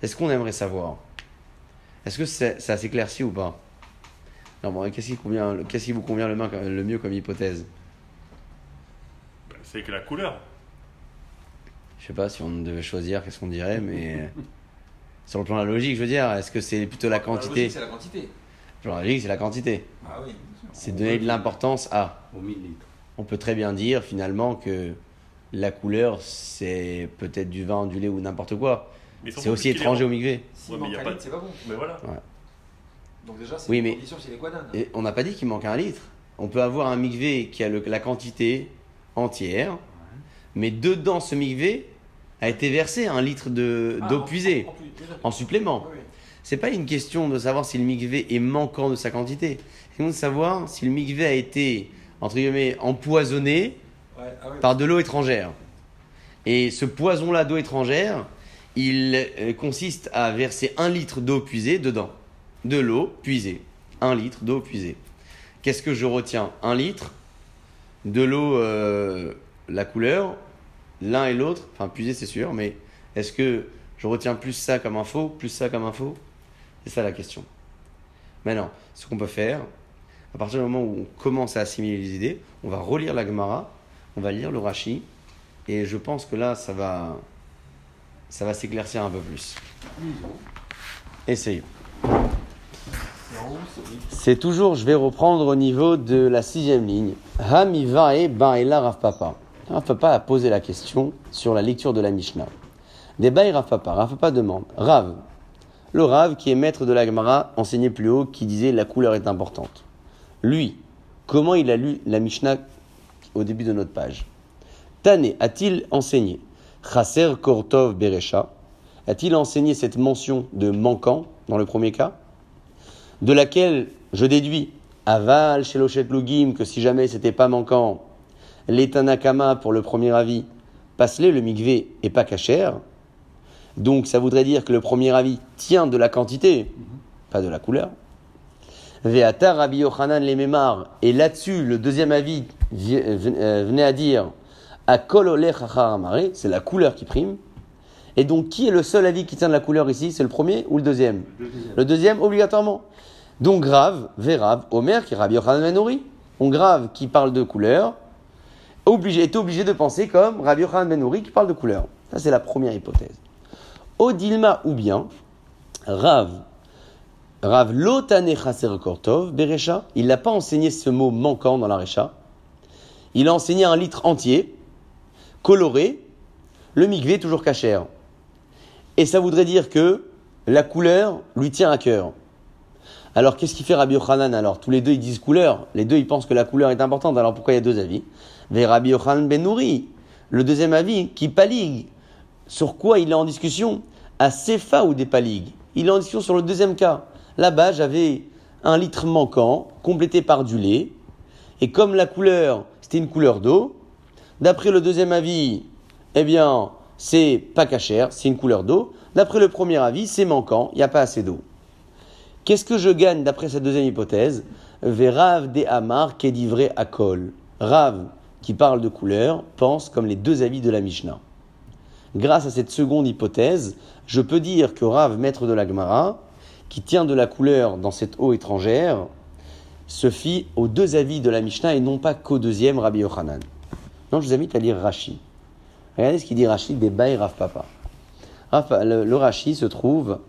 C'est ce qu'on aimerait savoir. Est-ce que c'est- ça s'éclaircit ou pas? Non, bon, qu'est-ce qui, convient- qu'est-ce qui vous convient le, main- le mieux comme hypothèse? C'est que la couleur. Je sais pas si on devait choisir, qu'est-ce qu'on dirait, mais [laughs] sur le plan de la logique, je veux dire, est-ce que c'est plutôt la quantité C'est la quantité. Sur le plan de la logique, c'est la quantité. Ah oui. C'est donner de l'importance à. Au 1000 litres. On peut très bien dire finalement que la couleur, c'est peut-être du vin, du lait ou n'importe quoi. Mais C'est aussi étranger au migvé. Si Ouais, mais y a pas litre, c'est pas bon. Mais voilà. Donc déjà, c'est Oui, une mais- condition, c'est les guananes. Et on n'a pas dit qu'il manque un litre. On peut avoir un migvé qui a le- la quantité entière, mais dedans ce migvé a été versé un litre de- Ah, d'eau en- puisée en supplément. Oui. C'est pas une question de savoir si le migvé est manquant de sa quantité. C'est de savoir si le migvé a été entre guillemets empoisonné Ouais, ah oui. par de l'eau étrangère. Et ce poison-là d'eau étrangère, il euh, consiste à verser un litre d'eau puisée dedans. De l'eau puisée. Un litre d'eau puisée. Qu'est-ce que je retiens? Un litre, de l'eau, euh, la couleur, l'un et l'autre, enfin puisée c'est sûr, mais est-ce que je retiens plus ça comme info, plus ça comme info? C'est ça la question. Maintenant, ce qu'on peut faire, à partir du moment où on commence à assimiler les idées, on va relire la Gemara, on va lire le Rashi, et je pense que là, ça va, ça va s'éclaircir un peu plus. Essayons. C'est toujours, je vais reprendre au niveau de la sixième ligne. Hamivae Baela Rav Papa. Rav Papa a posé la question sur la lecture de la Mishnah. Débat. Rav Papa demande Rav, le Rav qui est maître de la Gemara, enseigné plus haut, qui disait la couleur est importante. Lui, comment il a lu la Mishnah au début de notre page? Tane a-t-il enseigné? Chaser Kortov Beresha A-t-il enseigné cette mention de manquant dans le premier cas? De laquelle je déduis Aval Shelochet Lugim que si jamais c'était pas manquant, l'Etanakama pour le premier avis, passe-les le migvé et pas cachère. Donc ça voudrait dire que le premier avis tient de la quantité, pas de la couleur. Ve'ata Rabbi Yochanan les Memar. Et là-dessus, le deuxième avis vi- euh, euh, venait à dire amare, c'est la couleur qui prime. Et donc, qui est le seul avis qui tient de la couleur ici? C'est le premier ou le deuxième? Le deuxième, obligatoirement. Donc, grave, Vérav, Omer, qui est Rabbi Yochanan Ben Nouri. On grave qui parle de couleur. Obligé, obligé de penser comme Rabbi Yochanan Ben qui parle de couleur. Ça, c'est la première hypothèse. Odilma ou bien, Rav, Rav Lotane Chaser Kortov, Berecha, il n'a pas enseigné ce mot manquant dans la Recha. Il a enseigné un litre entier, coloré, le mikvé est toujours cachère. Et ça voudrait dire que la couleur lui tient à cœur. Alors qu'est-ce qu'il fait Rabbi Yochanan alors? Tous les deux ils disent couleur. Les deux ils pensent que la couleur est importante. Alors pourquoi il y a deux avis? Rabbi Yochanan Ben Nouri, le deuxième avis, qui paligue. Sur quoi il est en discussion? À Sefa ou des paligues Il est en discussion sur le deuxième cas. Là-bas j'avais un litre manquant, complété par du lait. Et comme la couleur, c'était une couleur d'eau, d'après le deuxième avis, eh bien, c'est pas cachère, c'est une couleur d'eau. D'après le premier avis, c'est manquant, il n'y a pas assez d'eau. Qu'est-ce que je gagne d'après cette deuxième hypothèse? Verav de Amar qu'édivré à Kol. Rav, qui parle de couleur, pense comme les deux avis de la Mishnah. Grâce à cette seconde hypothèse, je peux dire que Rav, maître de la Gemara, qui tient de la couleur dans cette eau étrangère, se fie aux deux avis de la Mishnah et non pas qu'au deuxième Rabbi Yochanan. Donc je vous invite à lire Rashi. Regardez ce qu'il dit Rashi des Baï Rav Papa. le, le Rashi se trouve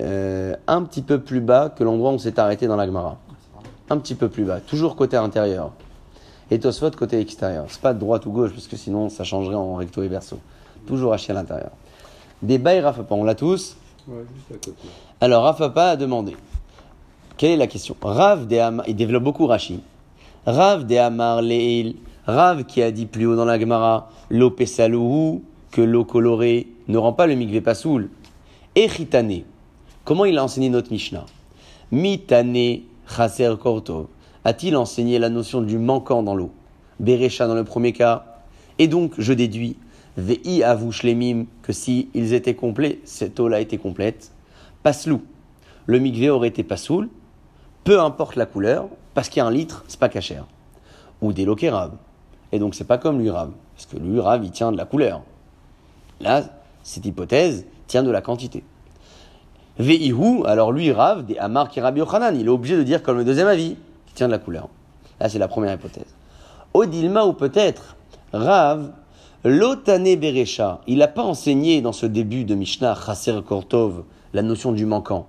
euh, un petit peu plus bas que l'endroit où on s'est arrêté dans la Gemara. Un petit peu plus bas, toujours côté intérieur. Et Tosfot côté extérieur. C'est pas de droite ou gauche, parce que sinon ça changerait en recto et verso. Toujours Rashi à l'intérieur. Des Baï Rav Papa, on l'a tous Ouais, juste à côté. Alors Rav Papa a demandé. Quelle est la question? Rav de Amar, il développe beaucoup Rashi. Rav de Amar Leil, Rav qui a dit plus haut dans la Gemara, l'eau pesalouhu, que l'eau colorée ne rend pas le mikvé pasoul. Echitane, comment il a enseigné notre Mishnah? Mitane chaser kortov, a-t-il enseigné la notion du manquant dans l'eau? Berecha dans le premier cas. Et donc, je déduis, Vei avouch lemim, que si ils étaient complets, cette eau-là était complète. Paslou, le mikvé aurait été pasoul, peu importe la couleur, parce qu'il y a un litre, c'est pas cachère. Ou des loqueraves. Et donc c'est pas comme l'urave, parce que l'urave il tient de la couleur. Là, cette hypothèse tient de la quantité. Veihu, alors lui Rav, des Amar qui il est obligé de dire comme le deuxième avis, tient de la couleur. Là c'est la première hypothèse. Odilma ou peut-être Rav, Lotane Berecha, il n'a pas enseigné dans ce début de Mishnah, Chaser Kortov, la notion du manquant.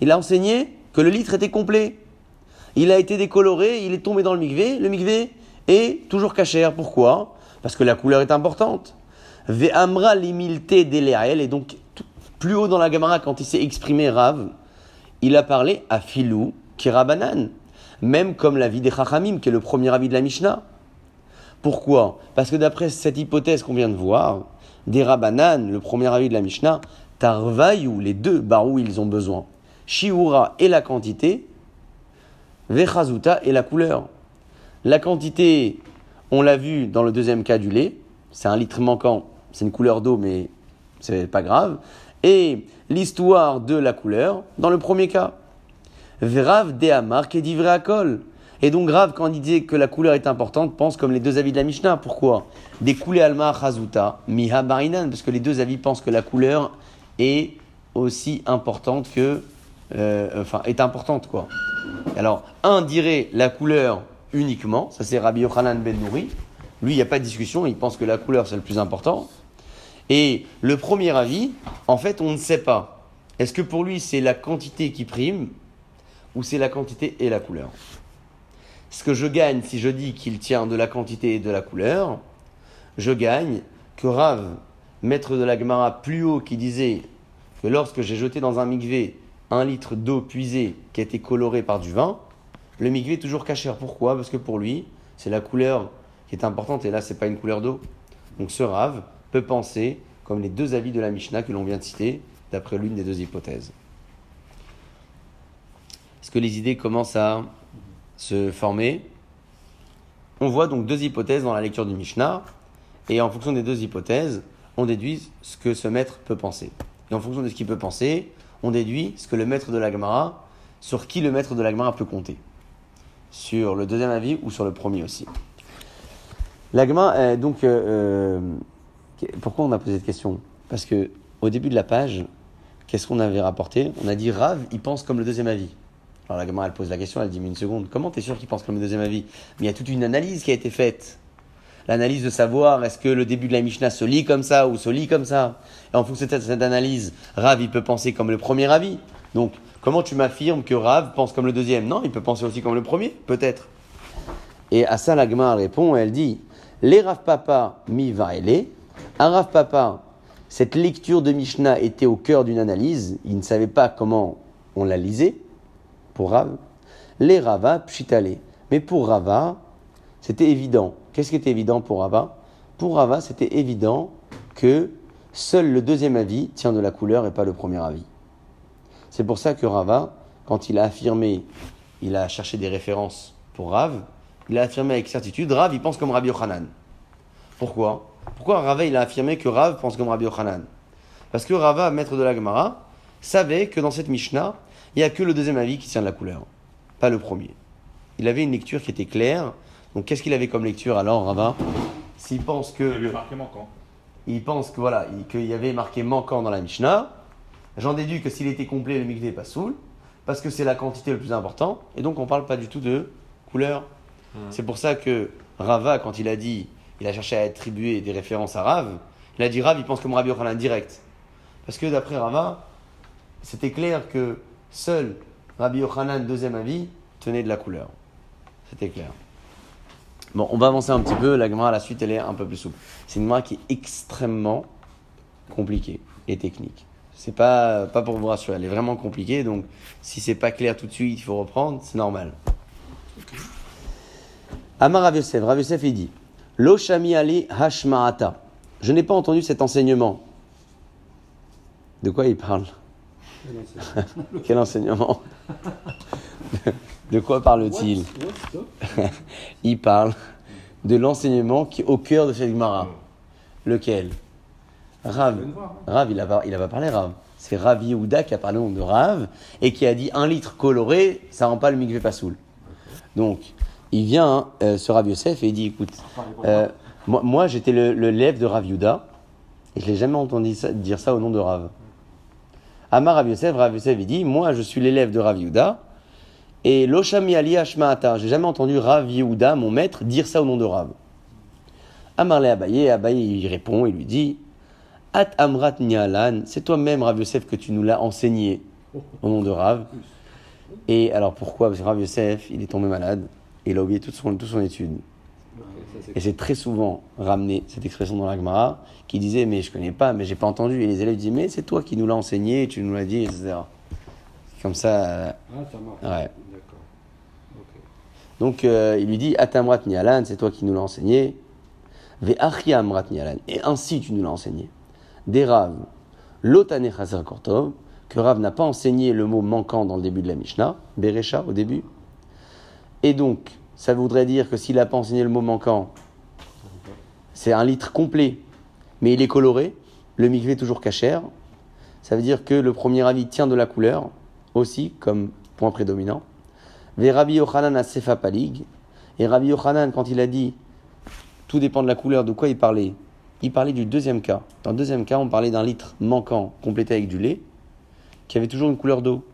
Il a enseigné que le litre était complet. Il a été décoloré, il est tombé dans le mikvé. Le mikvé est toujours cachère. Pourquoi? Parce que la couleur est importante. Ve'amra l'imilte d'Eleael. Et donc, plus haut dans la Gemara, quand il s'est exprimé Rav, il a parlé à Filou, Kirabanan. Même comme l'avis des Chachamim, qui est le premier avis de la Mishnah. Pourquoi? Parce que d'après cette hypothèse qu'on vient de voir, des Rabanan, le premier avis de la Mishnah, Tarvayu, les deux barou, ils ont besoin. Shiura et la quantité, Vechazuta et la couleur. La quantité, on l'a vu dans le deuxième cas du lait, c'est un litre manquant, c'est une couleur d'eau, mais c'est pas grave. Et l'histoire de la couleur, dans le premier cas. Verav Dehamar qui est col. Et donc grave quand il dit que la couleur est importante, pense comme les deux avis de la Mishnah. Pourquoi? Des coulées alma chazuta, miha barinan, parce que les deux avis pensent que la couleur est aussi importante que, euh, enfin, est importante quoi. Alors un dirait la couleur uniquement, ça c'est Rabbi Yochanan ben Nouri. Lui, il n'y a pas de discussion, il pense que la couleur c'est le plus important. Et le premier avis, en fait, on ne sait pas. Est-ce que pour lui c'est la quantité qui prime ou c'est la quantité et la couleur Ce que je gagne si je dis qu'il tient de la quantité et de la couleur, je gagne que Rav, maître de la Gemara plus haut, qui disait que lorsque j'ai jeté dans un migvé un litre d'eau puisée qui a été colorée par du vin, le migvé est toujours cachère. Pourquoi? Parce que pour lui, c'est la couleur qui est importante et là, c'est pas une couleur d'eau. Donc ce Rav peut penser comme les deux avis de la Mishnah que l'on vient de citer, d'après l'une des deux hypothèses. Que les idées commencent à se former? On voit donc deux hypothèses dans la lecture du Mishnah, et en fonction des deux hypothèses, on déduit ce que ce maître peut penser. Et en fonction de ce qu'il peut penser, on déduit ce que le maître de la Gemara, sur qui le maître de la Gemara peut compter. Sur le deuxième avis ou sur le premier aussi. La Gemara, euh, donc, euh, euh, pourquoi on a posé cette question? Parce que au début de la page, qu'est-ce qu'on avait rapporté? On a dit Rav, il pense comme le deuxième avis. Alors la Gemara, elle pose la question, elle dit, mais une seconde, comment t'es sûr qu'il pense comme le deuxième avis? Mais il y a toute une analyse qui a été faite. L'analyse de savoir est-ce que le début de la Mishnah se lit comme ça ou se lit comme ça? Et en fonction de cette, analyse, Rav, il peut penser comme le premier avis. Donc, comment tu m'affirmes que Rav pense comme le deuxième? Non, il peut penser aussi comme le premier, peut-être. Et à ça, la Gemara répond, elle dit, les Rav Papa mi. Un Rav Papa, cette lecture de Mishnah était au cœur d'une analyse. Il ne savait pas comment on la lisait pour Rav. Les Rava pshitale. Mais pour Rava, c'était évident. Qu'est-ce qui était évident pour Rava? Pour Rava, c'était évident que seul le deuxième avis tient de la couleur et pas le premier avis. C'est pour ça que Rava, quand il a affirmé, il a cherché des références pour Rav, il a affirmé avec certitude, Rav, il pense comme Rabbi Yochanan. Pourquoi? Pourquoi Rava, il a affirmé que Rav pense comme Rabbi Yochanan? Parce que Rava, maître de la Gemara, savait que dans cette Mishnah, il n'y a que le deuxième avis qui tient de la couleur, pas le premier. Il avait une lecture qui était claire. Donc qu'est-ce qu'il avait comme lecture alors, Rava S'il pense que... Il y avait le- marqué manquant. il pense que voilà, il- qu'il y avait marqué manquant dans la Mishnah. J'en déduis que s'il était complet, le n'est pas soul, parce que c'est la quantité le plus important, et donc on parle pas du tout de couleur. C'est pour ça que Rava, quand il a dit, il a cherché à attribuer des références à Rav, il a dit Rav, il pense comme Rabbi Yochanan direct. Parce que d'après Rava, c'était clair que seul Rabbi Yochanan, deuxième avis, tenait de la couleur. C'était clair. Bon, on va avancer un petit peu. La Gemara, à la suite, elle est un peu plus souple. C'est une Gemara qui est extrêmement compliquée et technique. C'est pas, pas pour vous rassurer, elle est vraiment compliquée. Donc, si c'est pas clair tout de suite, il faut reprendre, c'est normal. Amar Rav Yosef, Rav Yosef, il dit Lo shami ali hashma'ata. Je n'ai pas entendu cet enseignement. De quoi il parle? [laughs] Quel enseignement De quoi parle-t-il [laughs] Il parle de l'enseignement qui est au cœur de cette Gemara. Lequel Rav. Rav, il a, pas- parlé Rav. C'est Rav Yehuda qui a parlé au nom de Rav et qui a dit un litre coloré, ça rend pas le mikvé pas soul. Donc, il vient, euh, ce Rav Yosef, et il dit écoute, euh, moi, moi, j'étais le, le de Rav Yehuda et je l'ai jamais entendu ça- dire ça au nom de Rav. Amar Rav Yosef, Rav Yosef, il dit moi, je suis l'élève de Rav Yehuda et Loshami Ali Hashma'ata, j'ai jamais entendu Rav Yehuda, mon maître, dire ça au nom de Rav. Amar le Abaye, Abaye, il répond, il lui dit At Amrat Nialan, c'est toi-même, Rav Yosef, que tu nous l'as enseigné au nom de Rav. Et alors pourquoi? Parce que Rav Yosef, il est tombé malade et il a oublié son, toute son étude. Et c'est très souvent ramené cette expression dans la Gemara qui disait Mais je connais pas, mais j'ai pas entendu. Et les élèves disaient Mais c'est toi qui nous l'as enseigné, tu nous l'as dit, etc. Comme ça, euh, Ah, ça marche. Ouais. D'accord. Ok. Donc euh, il lui dit Atamrat Nialan, c'est toi qui nous l'as enseigné. Ve'achia Amrat Nialan, et ainsi tu nous l'as enseigné. Des Rav, Lotane Chazer Kortov, que Rav n'a pas enseigné le mot manquant dans le début de la Mishnah, Berecha au début. Et donc, ça voudrait dire que s'il n'a pas enseigné le mot manquant, c'est un litre complet, mais il est coloré, le mikvé est toujours cachère. Ça veut dire que le premier avis tient de la couleur, aussi, comme point prédominant. Ve Rabbi Yochanan a Sefa Palig. Et Rabbi Yochanan, quand il a dit tout dépend de la couleur, de quoi il parlait Il parlait du deuxième cas. Dans le deuxième cas, on parlait d'un litre manquant, complété avec du lait, qui avait toujours une couleur d'eau.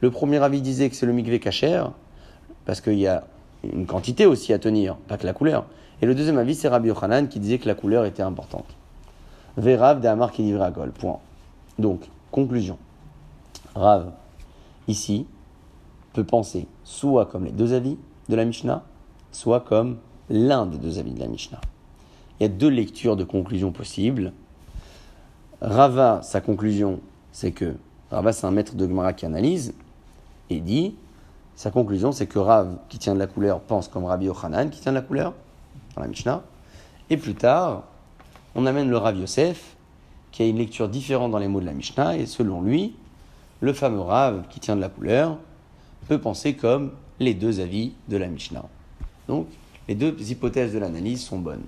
Le premier avis disait que c'est le mikvé cachère, parce qu'il y a une quantité aussi à tenir, pas que la couleur. Et le deuxième avis, c'est Rabbi Yochanan qui disait que la couleur était importante. Vérav de Amar qui livrait à Gol. Point. Donc, conclusion. Rav, ici, peut penser soit comme les deux avis de la Mishnah, soit comme l'un des deux avis de la Mishnah. Il y a deux lectures de conclusion possibles. Rava, sa conclusion, c'est que Rava, c'est un maître de Gemara qui analyse et dit sa conclusion, c'est que Rav, qui tient de la couleur, pense comme Rabbi Yochanan, qui tient de la couleur dans la Mishnah. Et plus tard, on amène le Rav Yosef, qui a une lecture différente dans les mots de la Mishnah, et selon lui, le fameux Rav, qui tient de la couleur, peut penser comme les deux avis de la Mishnah. Donc, les deux hypothèses de l'analyse sont bonnes.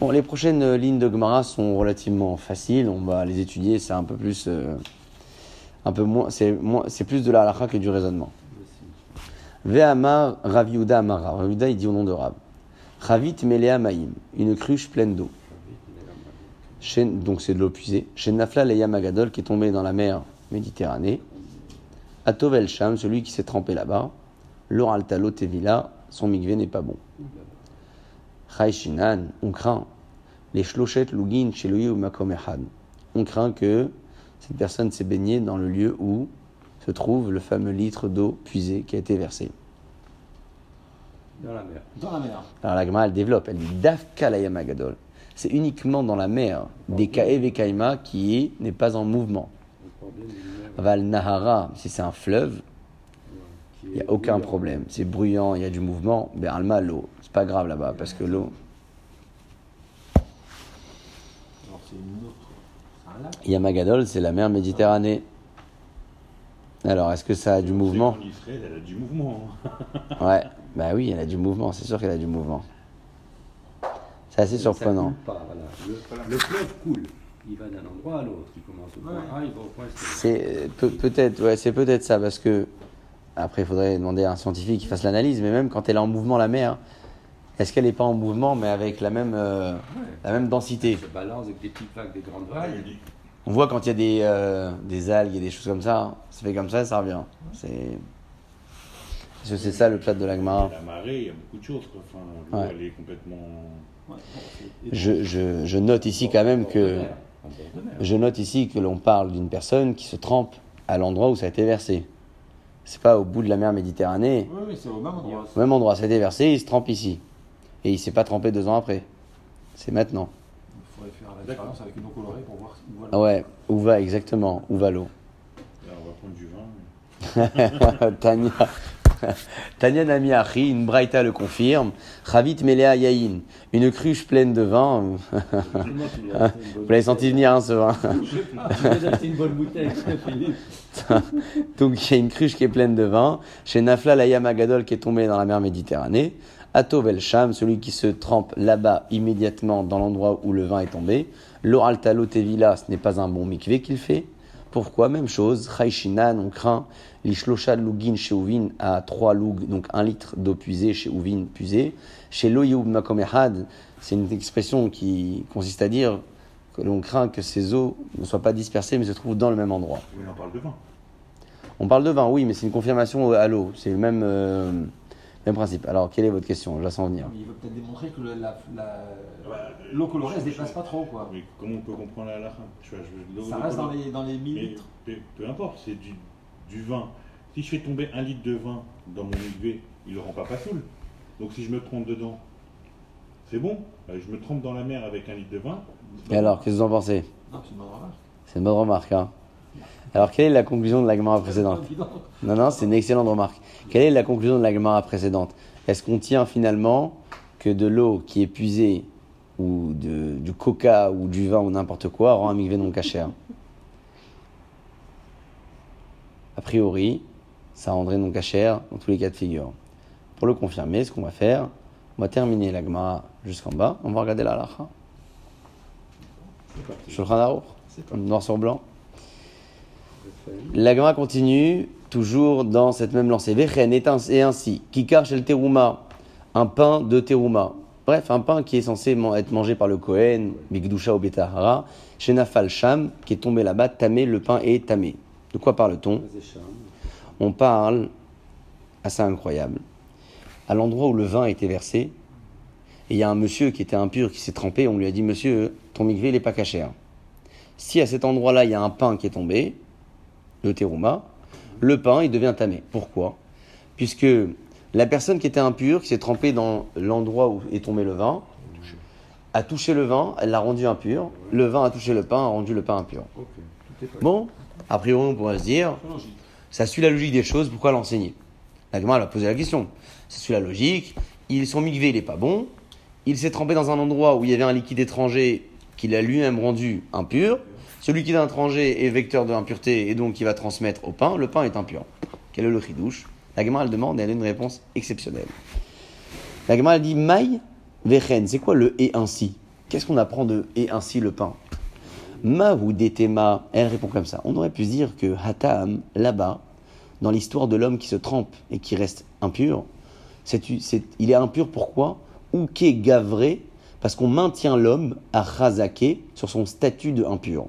Bon, les prochaines lignes de Gemara sont relativement faciles. On va les étudier. C'est un peu plus, euh, un peu moins, c'est c'est plus de la halakha que du raisonnement. Ve'amar Rav Yehuda Amara. Rav il dit au nom de Rav. Ravit Melea Maïm, une cruche pleine d'eau. Donc c'est de l'eau puisée. Chez Nafla Leia Magadol, qui est tombé dans la mer Méditerranée. Atovel Sham, celui qui s'est trempé là-bas, l'oral talo tevila, son mikvé n'est pas bon. Chayshinan, on craint. Les shlochet lugin chez ou makom echad. On craint que cette personne s'est baignée dans le lieu où se trouve le fameux litre d'eau puisée qui a été versé. Dans la mer. Dans la mer. Alors la Gemara, elle développe, elle dit Dafka la Yamagadol. C'est uniquement dans la mer des Kaev Kaima qui est- n'est pas en mouvement. Val Nahara, si c'est un fleuve, il n'y a aucun problème. C'est bruyant, il y a du mouvement. Ben Alma, l'eau. C'est pas grave là-bas parce que l'eau. Alors c'est une autre. C'est un lac. Yamagadol, c'est la mer Méditerranée. Alors, est-ce que ça a du mouvement elle a du mouvement. [laughs] Ouais, bah oui, elle a du mouvement, c'est sûr qu'elle a du mouvement. C'est assez surprenant. Ça coule pas, voilà. Le, le fleuve coule. Il va d'un endroit à l'autre. Il commence au point A, il va au point. C'est peut-être, ouais, c'est peut-être ça parce que après, il faudrait demander à un scientifique qui fasse l'analyse, mais même quand elle est en mouvement, la mer, est-ce qu'elle n'est pas en mouvement, mais avec la même, euh, Ouais. la même densité Il se balance avec des petites vagues, des grandes vagues. On voit quand il y a des, euh, des algues et des choses comme ça, ça fait comme ça, ça revient. C'est, parce que c'est ça le plat de l'Agmara. La marée, il y a beaucoup de choses. quoi. Enfin, l'eau, Ouais. elle est complètement. Ouais, bon, c'est- Je, je, je note ici quand même que, je note ici que l'on parle d'une personne qui se trempe à l'endroit où ça a été versé. C'est pas au bout de la mer Méditerranée. Oui, oui, c'est au même endroit. Au même endroit, ça a été versé, il se trempe ici. Et il s'est pas trempé deux ans après. C'est maintenant. Il faudrait faire la différence avec une eau colorée pour voir où va Ah ouais, où va exactement Où va l'eau Là, on va prendre du vin. [laughs] Tania. Tania Nami Achi, une braïta le confirme. Ravit Melea Yaïn, une cruche pleine de vin. Vous l'avez senti venir, hein, ce vin. Une bonne bouteille. [laughs] Donc il y a une cruche qui est pleine de vin. Chez Nafla la Yamagadol qui est tombé dans la mer Méditerranée. Atov Sham, celui qui se trempe là-bas immédiatement dans l'endroit où le vin est tombé. L'oral talo tevila, ce n'est pas un bon mikvé qu'il fait. Pourquoi? Même chose. Chayshinan, on craint. L'ishloshad lugin chez Ouvin à 3 lug, donc 1 litre d'eau puisée chez Ouvin puisée. Chez Loyoub Makomehad, c'est une expression qui consiste à dire que l'on craint que ces eaux ne soient pas dispersées mais se trouvent dans le même endroit. Oui, on parle de vin. On parle de vin, oui, mais c'est une confirmation à l'eau. C'est le même, euh, même principe. Alors, quelle est votre question? Je la sens venir. Mais il veut peut-être démontrer que le- la- la- Ouais, l'eau colorée elle se déplace pas trop quoi. Mais comment on peut comprendre la Ça reste dans les, dans les Mais millilitres. peu, peu importe, c'est du, du vin. Si je fais tomber un litre de vin dans mon UV, il ne le rend pas pas saoul. Donc si je me trompe dedans, c'est bon. Euh, Je me trompe dans la mer avec un litre de vin. Et alors, qu'est-ce que vous en pensez? C'est une bonne remarque. C'est une bonne remarque. Hein alors, quelle est la conclusion de la Gemara précédente Non, non, c'est une excellente remarque. Quelle est la conclusion de la Gemara précédente? Est-ce qu'on tient finalement que de l'eau qui est puisée, ou de, du coca, ou du vin, ou n'importe quoi, rend un mikvé non cachère A priori, ça rendrait non cachère dans tous les cas de figure. Pour le confirmer, ce qu'on va faire, on va terminer la Gemara jusqu'en bas, on va regarder la halakha. Shulchan Aruch, noir sur blanc. La Gemara continue, toujours dans cette même lancée. Vechen et ainsi. Kikar shel terouma, un pain de terouma. Bref, un pain qui est censé être mangé par le Kohen, Bigdusha ou Betahara. Chez Nafal Sham, qui est tombé là-bas, tamé, le pain est tamé. De quoi parle-t-on? On parle, assez incroyable, à l'endroit où le vin a été versé, et il y a un monsieur qui était impur, qui s'est trempé, on lui a dit, monsieur, ton il n'est pas cachère. Si à cet endroit-là, il y a un pain qui est tombé, le terouma, le pain, il devient tamé. Pourquoi? Puisque la personne qui était impure, qui s'est trempée dans l'endroit où est tombé le vin, a touché le vin, elle l'a rendu impur. Le vin a touché le pain, a rendu le pain impur. Bon, a priori, on pourrait se dire, ça suit la logique des choses, pourquoi l'enseigner? La elle a posé la question. Ça suit la logique, il, son mikvé, il n'est pas bon, il s'est trempé dans un endroit où il y avait un liquide étranger qu'il a lui-même rendu impur. Ce liquide étranger est vecteur de impureté et donc il va transmettre au pain. Le pain est impur. Quel est le chidouche La Gemara elle demande et elle a une réponse exceptionnelle. La Gemara dit Maï vechen, c'est quoi le et ainsi? Qu'est-ce qu'on apprend de et ainsi le pain? Ma ou detema, elle répond comme ça. On aurait pu dire que Hatam, là-bas, dans l'histoire de l'homme qui se trempe et qui reste impur, c'est, il est impur pourquoi? Ou qu'est gavré? Parce qu'on maintient l'homme à Chazake sur son statut de impur.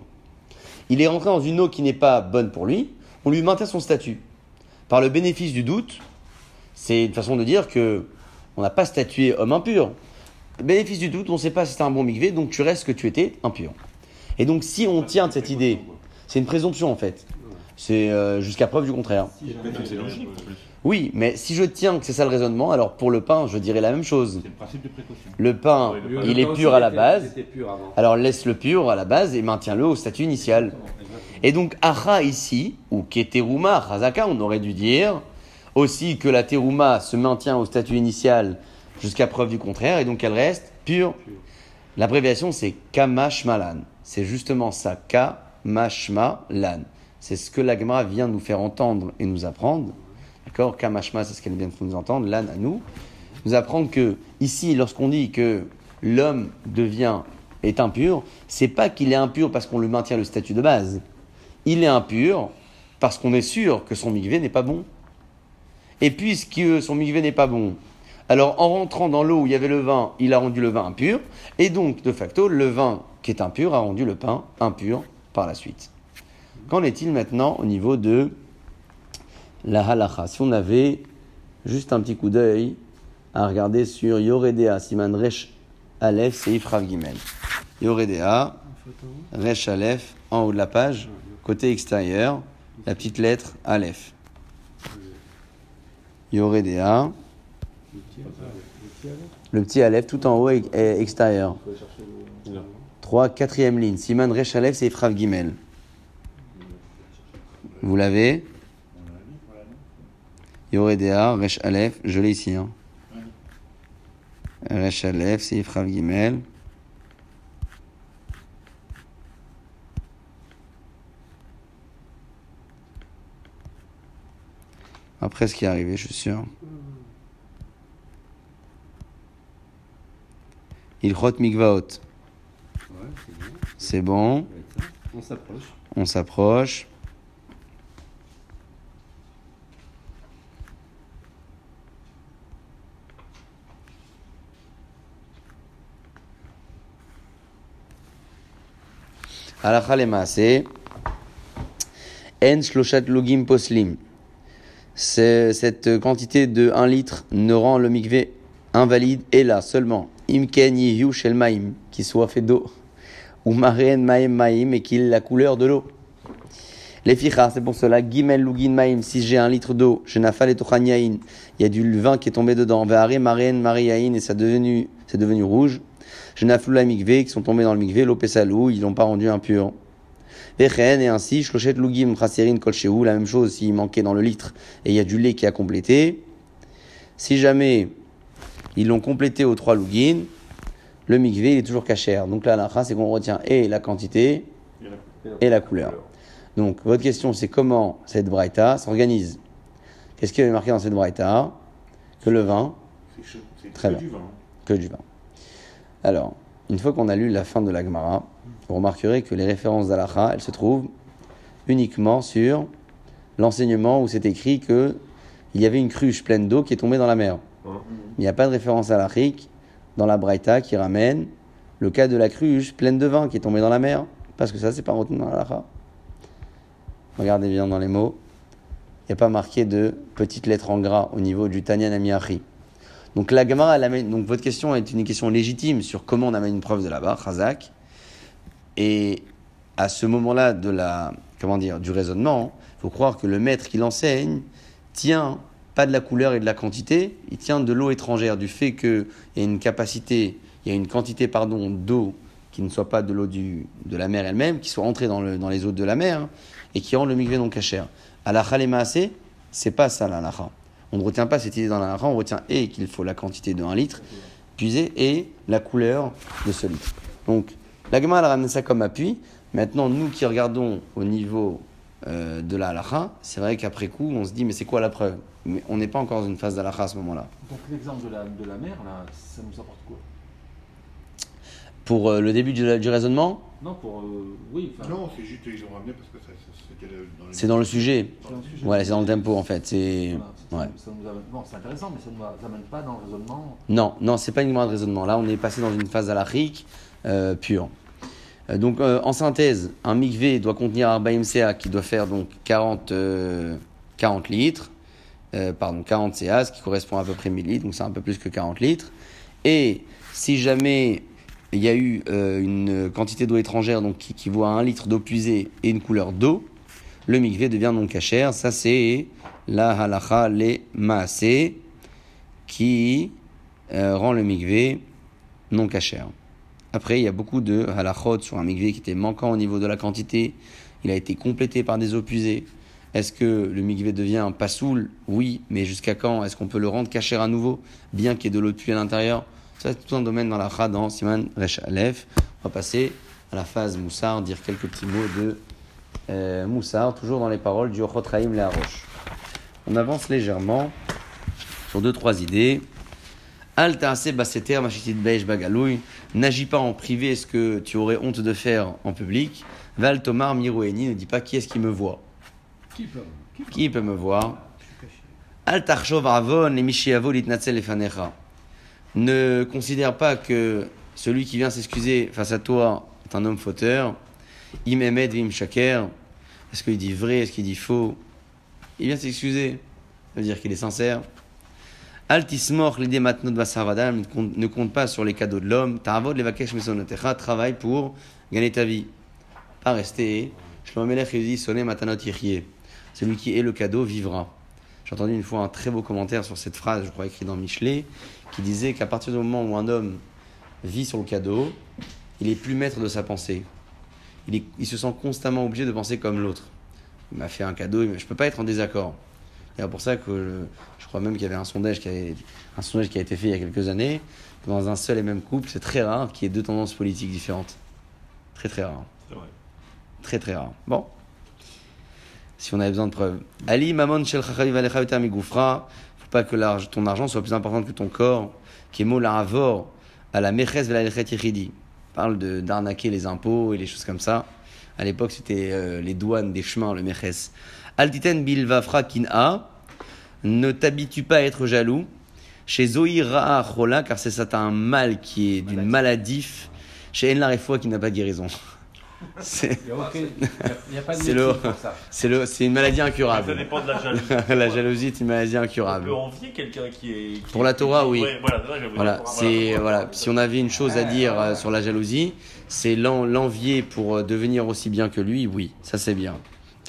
Il est rentré dans une eau qui n'est pas bonne pour lui, on lui maintient son statut. par le bénéfice du doute, c'est une façon de dire que on n'a pas statué homme impur. Bénéfice du doute, on ne sait pas si c'était un bon mikvé, donc tu restes que tu étais impur. Et donc si on tient de cette idée, c'est une présomption en fait. C'est euh, jusqu'à preuve du contraire. Oui, mais si je tiens que c'est ça le raisonnement, alors pour le pain, je dirais la même chose. C'est le principe de précaution. Le pain, Oui, le pain. il est Le pur à la base. Pur avant. Alors laisse-le pur à la base et maintiens-le au statut initial. Et donc Acha ici, ou Keteruma, Razaka, on aurait dû dire aussi que la Teruma se maintient au statut initial jusqu'à preuve du contraire, et donc elle reste pure. L'abréviation c'est Kamashmalan. C'est justement ça, Kamashmalan. C'est ce que l'Agma vient nous faire entendre et nous apprendre. D'accord Kamashma, c'est ce qu'elle vient de nous entendre, Lan à nous. Nous apprendre que ici, lorsqu'on dit que l'homme devient est impur, c'est pas qu'il est impur parce qu'on lui maintient le statut de base. Il est impur parce qu'on est sûr que son migvé n'est pas bon. Et puisque son migvé n'est pas bon, alors en rentrant dans l'eau où il y avait le vin, il a rendu le vin impur, et donc de facto, le vin qui est impur a rendu le pain impur par la suite. Qu'en est-il maintenant au niveau de la halacha Si on avait juste un petit coup d'œil à regarder sur Yoredea, Siman Resh Aleph, Seif Rav Gimel. Yoredea, Resh Aleph, en haut de la page, côté extérieur, la petite lettre Aleph. Yoredea, le petit Aleph tout en haut et extérieur. 3, quatrième ligne. Siman Resh Aleph, Seif Rav Gimel. Vous l'avez? Yoredea, Resh Aleph, je l'ai ici. Hein. Resh Aleph, Seif Rav Gimel. Après ce qui est arrivé, je suis sûr. Ilchot Mikvaot. Ouais, c'est bon. C'est On s'approche. On s'approche. Halacha lema'aseh. En shloshat logim poslim. Cette quantité de 1 litre ne rend le mikvé invalide et là seulement. Imken yihu shel maim, qui soit fait d'eau. Ou mareen maim maim et qu'il la couleur de l'eau. Les fichas, c'est pour cela. Gimel lugin maim, si j'ai un litre d'eau, je nafal et tochanyain, il y a du vin qui est tombé dedans. Ve'are mareen mariain et ça devenu, c'est devenu rouge. Je naflou la mikvé, qui sont tombés dans le mikvé, l'opesalou, ils l'ont pas rendu impur. Vechen et ainsi, shloshet lugim chaserin kolchehu, la même chose s'il manquait dans le litre et il y a du lait qui a complété. Si jamais ils l'ont complété aux trois lugin, le mikvé il est toujours cachère. Donc là, la c'est qu'on retient et la quantité et la couleur. Donc, votre question, c'est comment cette braïta s'organise? Qu'est-ce qui est marqué dans cette braïta? Que le vin, C'est Très que bien. du vin. que du vin. Alors, une fois qu'on a lu la fin de la Gemara, vous remarquerez que les références d'Alacha, elles se trouvent uniquement sur l'enseignement où c'est écrit que il y avait une cruche pleine d'eau qui est tombée dans la mer. Il n'y a pas de référence halachique dans la Braïta qui ramène le cas de la cruche pleine de vin qui est tombée dans la mer, parce que ça, c'est pas retenu dans l'Alacha. Regardez bien dans les mots. Il n'y a pas marqué de petites lettres en gras au niveau du Tanya Namiachi. Donc la Gemara, donc votre question est une question légitime sur comment on amène une preuve de là-bas, Chazak. Et à ce moment-là de la, comment dire, du raisonnement, il faut croire que le maître qui l'enseigne tient pas de la couleur et de la quantité, il tient de l'eau étrangère, du fait qu'il y a une capacité, il y a une quantité pardon d'eau qui ne soit pas de l'eau de la mer elle-même, qui soit entrée dans, le, dans les eaux de la mer hein, et qui rend le migré non cachère. À la Khalemaase, c'est pas ça la. On ne retient pas cette idée dans la on retient et qu'il faut la quantité de 1 litre puisée et la couleur de ce litre. Donc la Gemara elle ramène ça comme appui. Maintenant, nous qui regardons au niveau euh, de la halacha, c'est vrai qu'après coup, on se dit mais c'est quoi la preuve? Mais on n'est pas encore dans une phase d'halacha à ce moment-là. Donc l'exemple de la, mer, ça nous apporte quoi? Pour euh, le début du, du raisonnement, Non, pour. euh, oui, enfin. Non, c'est juste qu'ils ont ramené parce que ça, ça- c'était le- dans les- c'est dans le sujet. c'est un sujet. Voilà, c'est dans le tempo en fait. C'est Voilà, ça- ouais. ça nous amène- bon, c'est intéressant, mais ça ne nous amène pas dans le raisonnement. Non, non, c'est pas uniquement un raisonnement. Là, on est passé dans une phase halachique euh, pure. Euh, donc, euh, en synthèse, un mikvé doit contenir un CA qui doit faire donc 40, euh, 40 litres. euh, pardon, 40 CA, ce qui correspond à peu près 1000 litres, donc c'est un peu plus que 40 litres. Et si jamais il y a eu euh, une quantité d'eau étrangère qui, vaut 1 litre d'eau puisée et une couleur d'eau, le mikvé devient non cachère. Ça, c'est la halacha les maasé qui euh, rend le mikvé non cachère. Après, il y a beaucoup de halachot sur un mikvé qui était manquant au niveau de la quantité. Il a été complété par des eaux puisées. Est-ce que le mikvé devient un pasoul Oui, mais jusqu'à quand? Est-ce qu'on peut le rendre cachère à nouveau, bien qu'il y ait de l'eau de pluie à l'intérieur Ça, c'est tout un domaine dans la Chad, dans Siman Resh Aleph. On va passer à la phase Moussar, dire quelques petits mots de euh, Moussar, toujours dans les paroles du Ochot Chaim Leharosh. On avance légèrement sur deux, trois idées. Al ta'aseh baseter machitit beish bagaloui. N'agis pas en privé ce que tu aurais honte de faire en public? Val Tomar Miroueni ne dis pas qui est-ce qui me voit. Qui peut qui peut- Qui peut me voir? Al tarshov avon le mishiavo litnatzel lefanecha. Ne considère pas que celui qui vient s'excuser face à toi est un homme fauteur. Est-ce qu'il dit vrai Est-ce qu'il dit faux? Il vient s'excuser. Ça veut dire qu'il est sincère. Al tismor l'idée matnot basarvadam. Ne compte- pas sur les cadeaux de l'homme. Ta'avod levakesh mesonotecha. Travaille pour gagner ta vie. Pas rester. Il dit matanot. Celui qui est le cadeau vivra. J'ai entendu une fois un très beau commentaire sur cette phrase, je crois écrit dans Michelet, qui disait qu'à partir du moment où un homme vit sur le cadeau, il est plus maître de sa pensée. Il, est- il se sent constamment obligé de penser comme l'autre. Il m'a fait un cadeau, je ne peux pas être en désaccord. Et c'est pour ça que je, je crois même qu'il y avait un sondage, qui avait, un sondage qui a été fait il y a quelques années. que Dans un seul et même couple, c'est très rare qu'il y ait deux tendances politiques différentes. Très très rare. C'est vrai. Très très rare. Bon. Si on avait besoin de preuves. Ali mamon shel migoufra. Faut pas que ton argent soit plus important que ton corps. Qui est mot la avor à la meches velalechet yichidi. Parle de d'arnaquer les impôts et les choses comme ça. À l'époque, c'était euh, les douanes des chemins, le meches. Altiten bilvafra kin'a. Ne t'habitue pas à être jaloux. Chez Zoï Ra'a Chola, car c'est ça, t'as un mal qui est d'une maladif. Chez En Larefoua qui n'a pas de guérison. C'est. [laughs] Ça. Une maladie Ça incurable. dépend de la jalousie. [laughs] la jalousie est une maladie On incurable. peut envier quelqu'un qui est. qui- Pour la Torah, oui. Ouais, voilà, ça Voilà, dire. c'est voilà. Si on avait une chose à dire euh, sur la jalousie, c'est l'en- l'envier pour euh, devenir aussi bien que lui. Oui, ça c'est bien.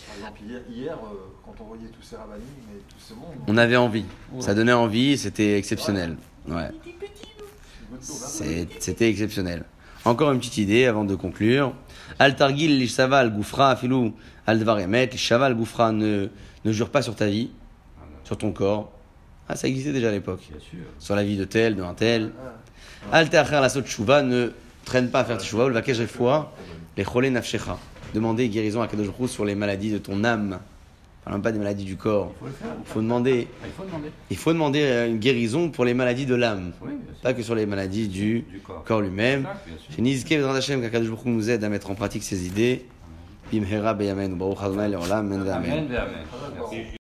Par exemple, hier, euh, quand on voyait tous ces rabbinim et tout ce monde, On avait envie. Ça donnait envie. C'était exceptionnel. Ouais, c'était exceptionnel. Encore une petite idée avant de conclure. Al targil l'ishava al goufra filou al dvar emet. L'ishava al goufra ne ne jure pas sur ta vie, sur ton corps. Ah, ça existait déjà à l'époque. Sur la vie de tel, de un tel. Al ta'achar la sot tshuva, ne traîne pas à faire tshuva, ou le vakesh refoua, les cholé nafshecha. Demandez guérison à Kadosh sur les maladies de ton âme. Parlons pas des maladies du corps. Il faut le faire. Il faut demander, Ah, Il faut demander. il faut demander euh, une guérison pour les maladies de l'âme. Oui. Pas que sur les maladies du Du corps. corps lui-même. Chez Nizke Vedran Hashem, qu'Akadosh Baruch nous aide à mettre en pratique ces idées. Bimhera beyamen, Baruch Adonai le'olam, amen. Amen.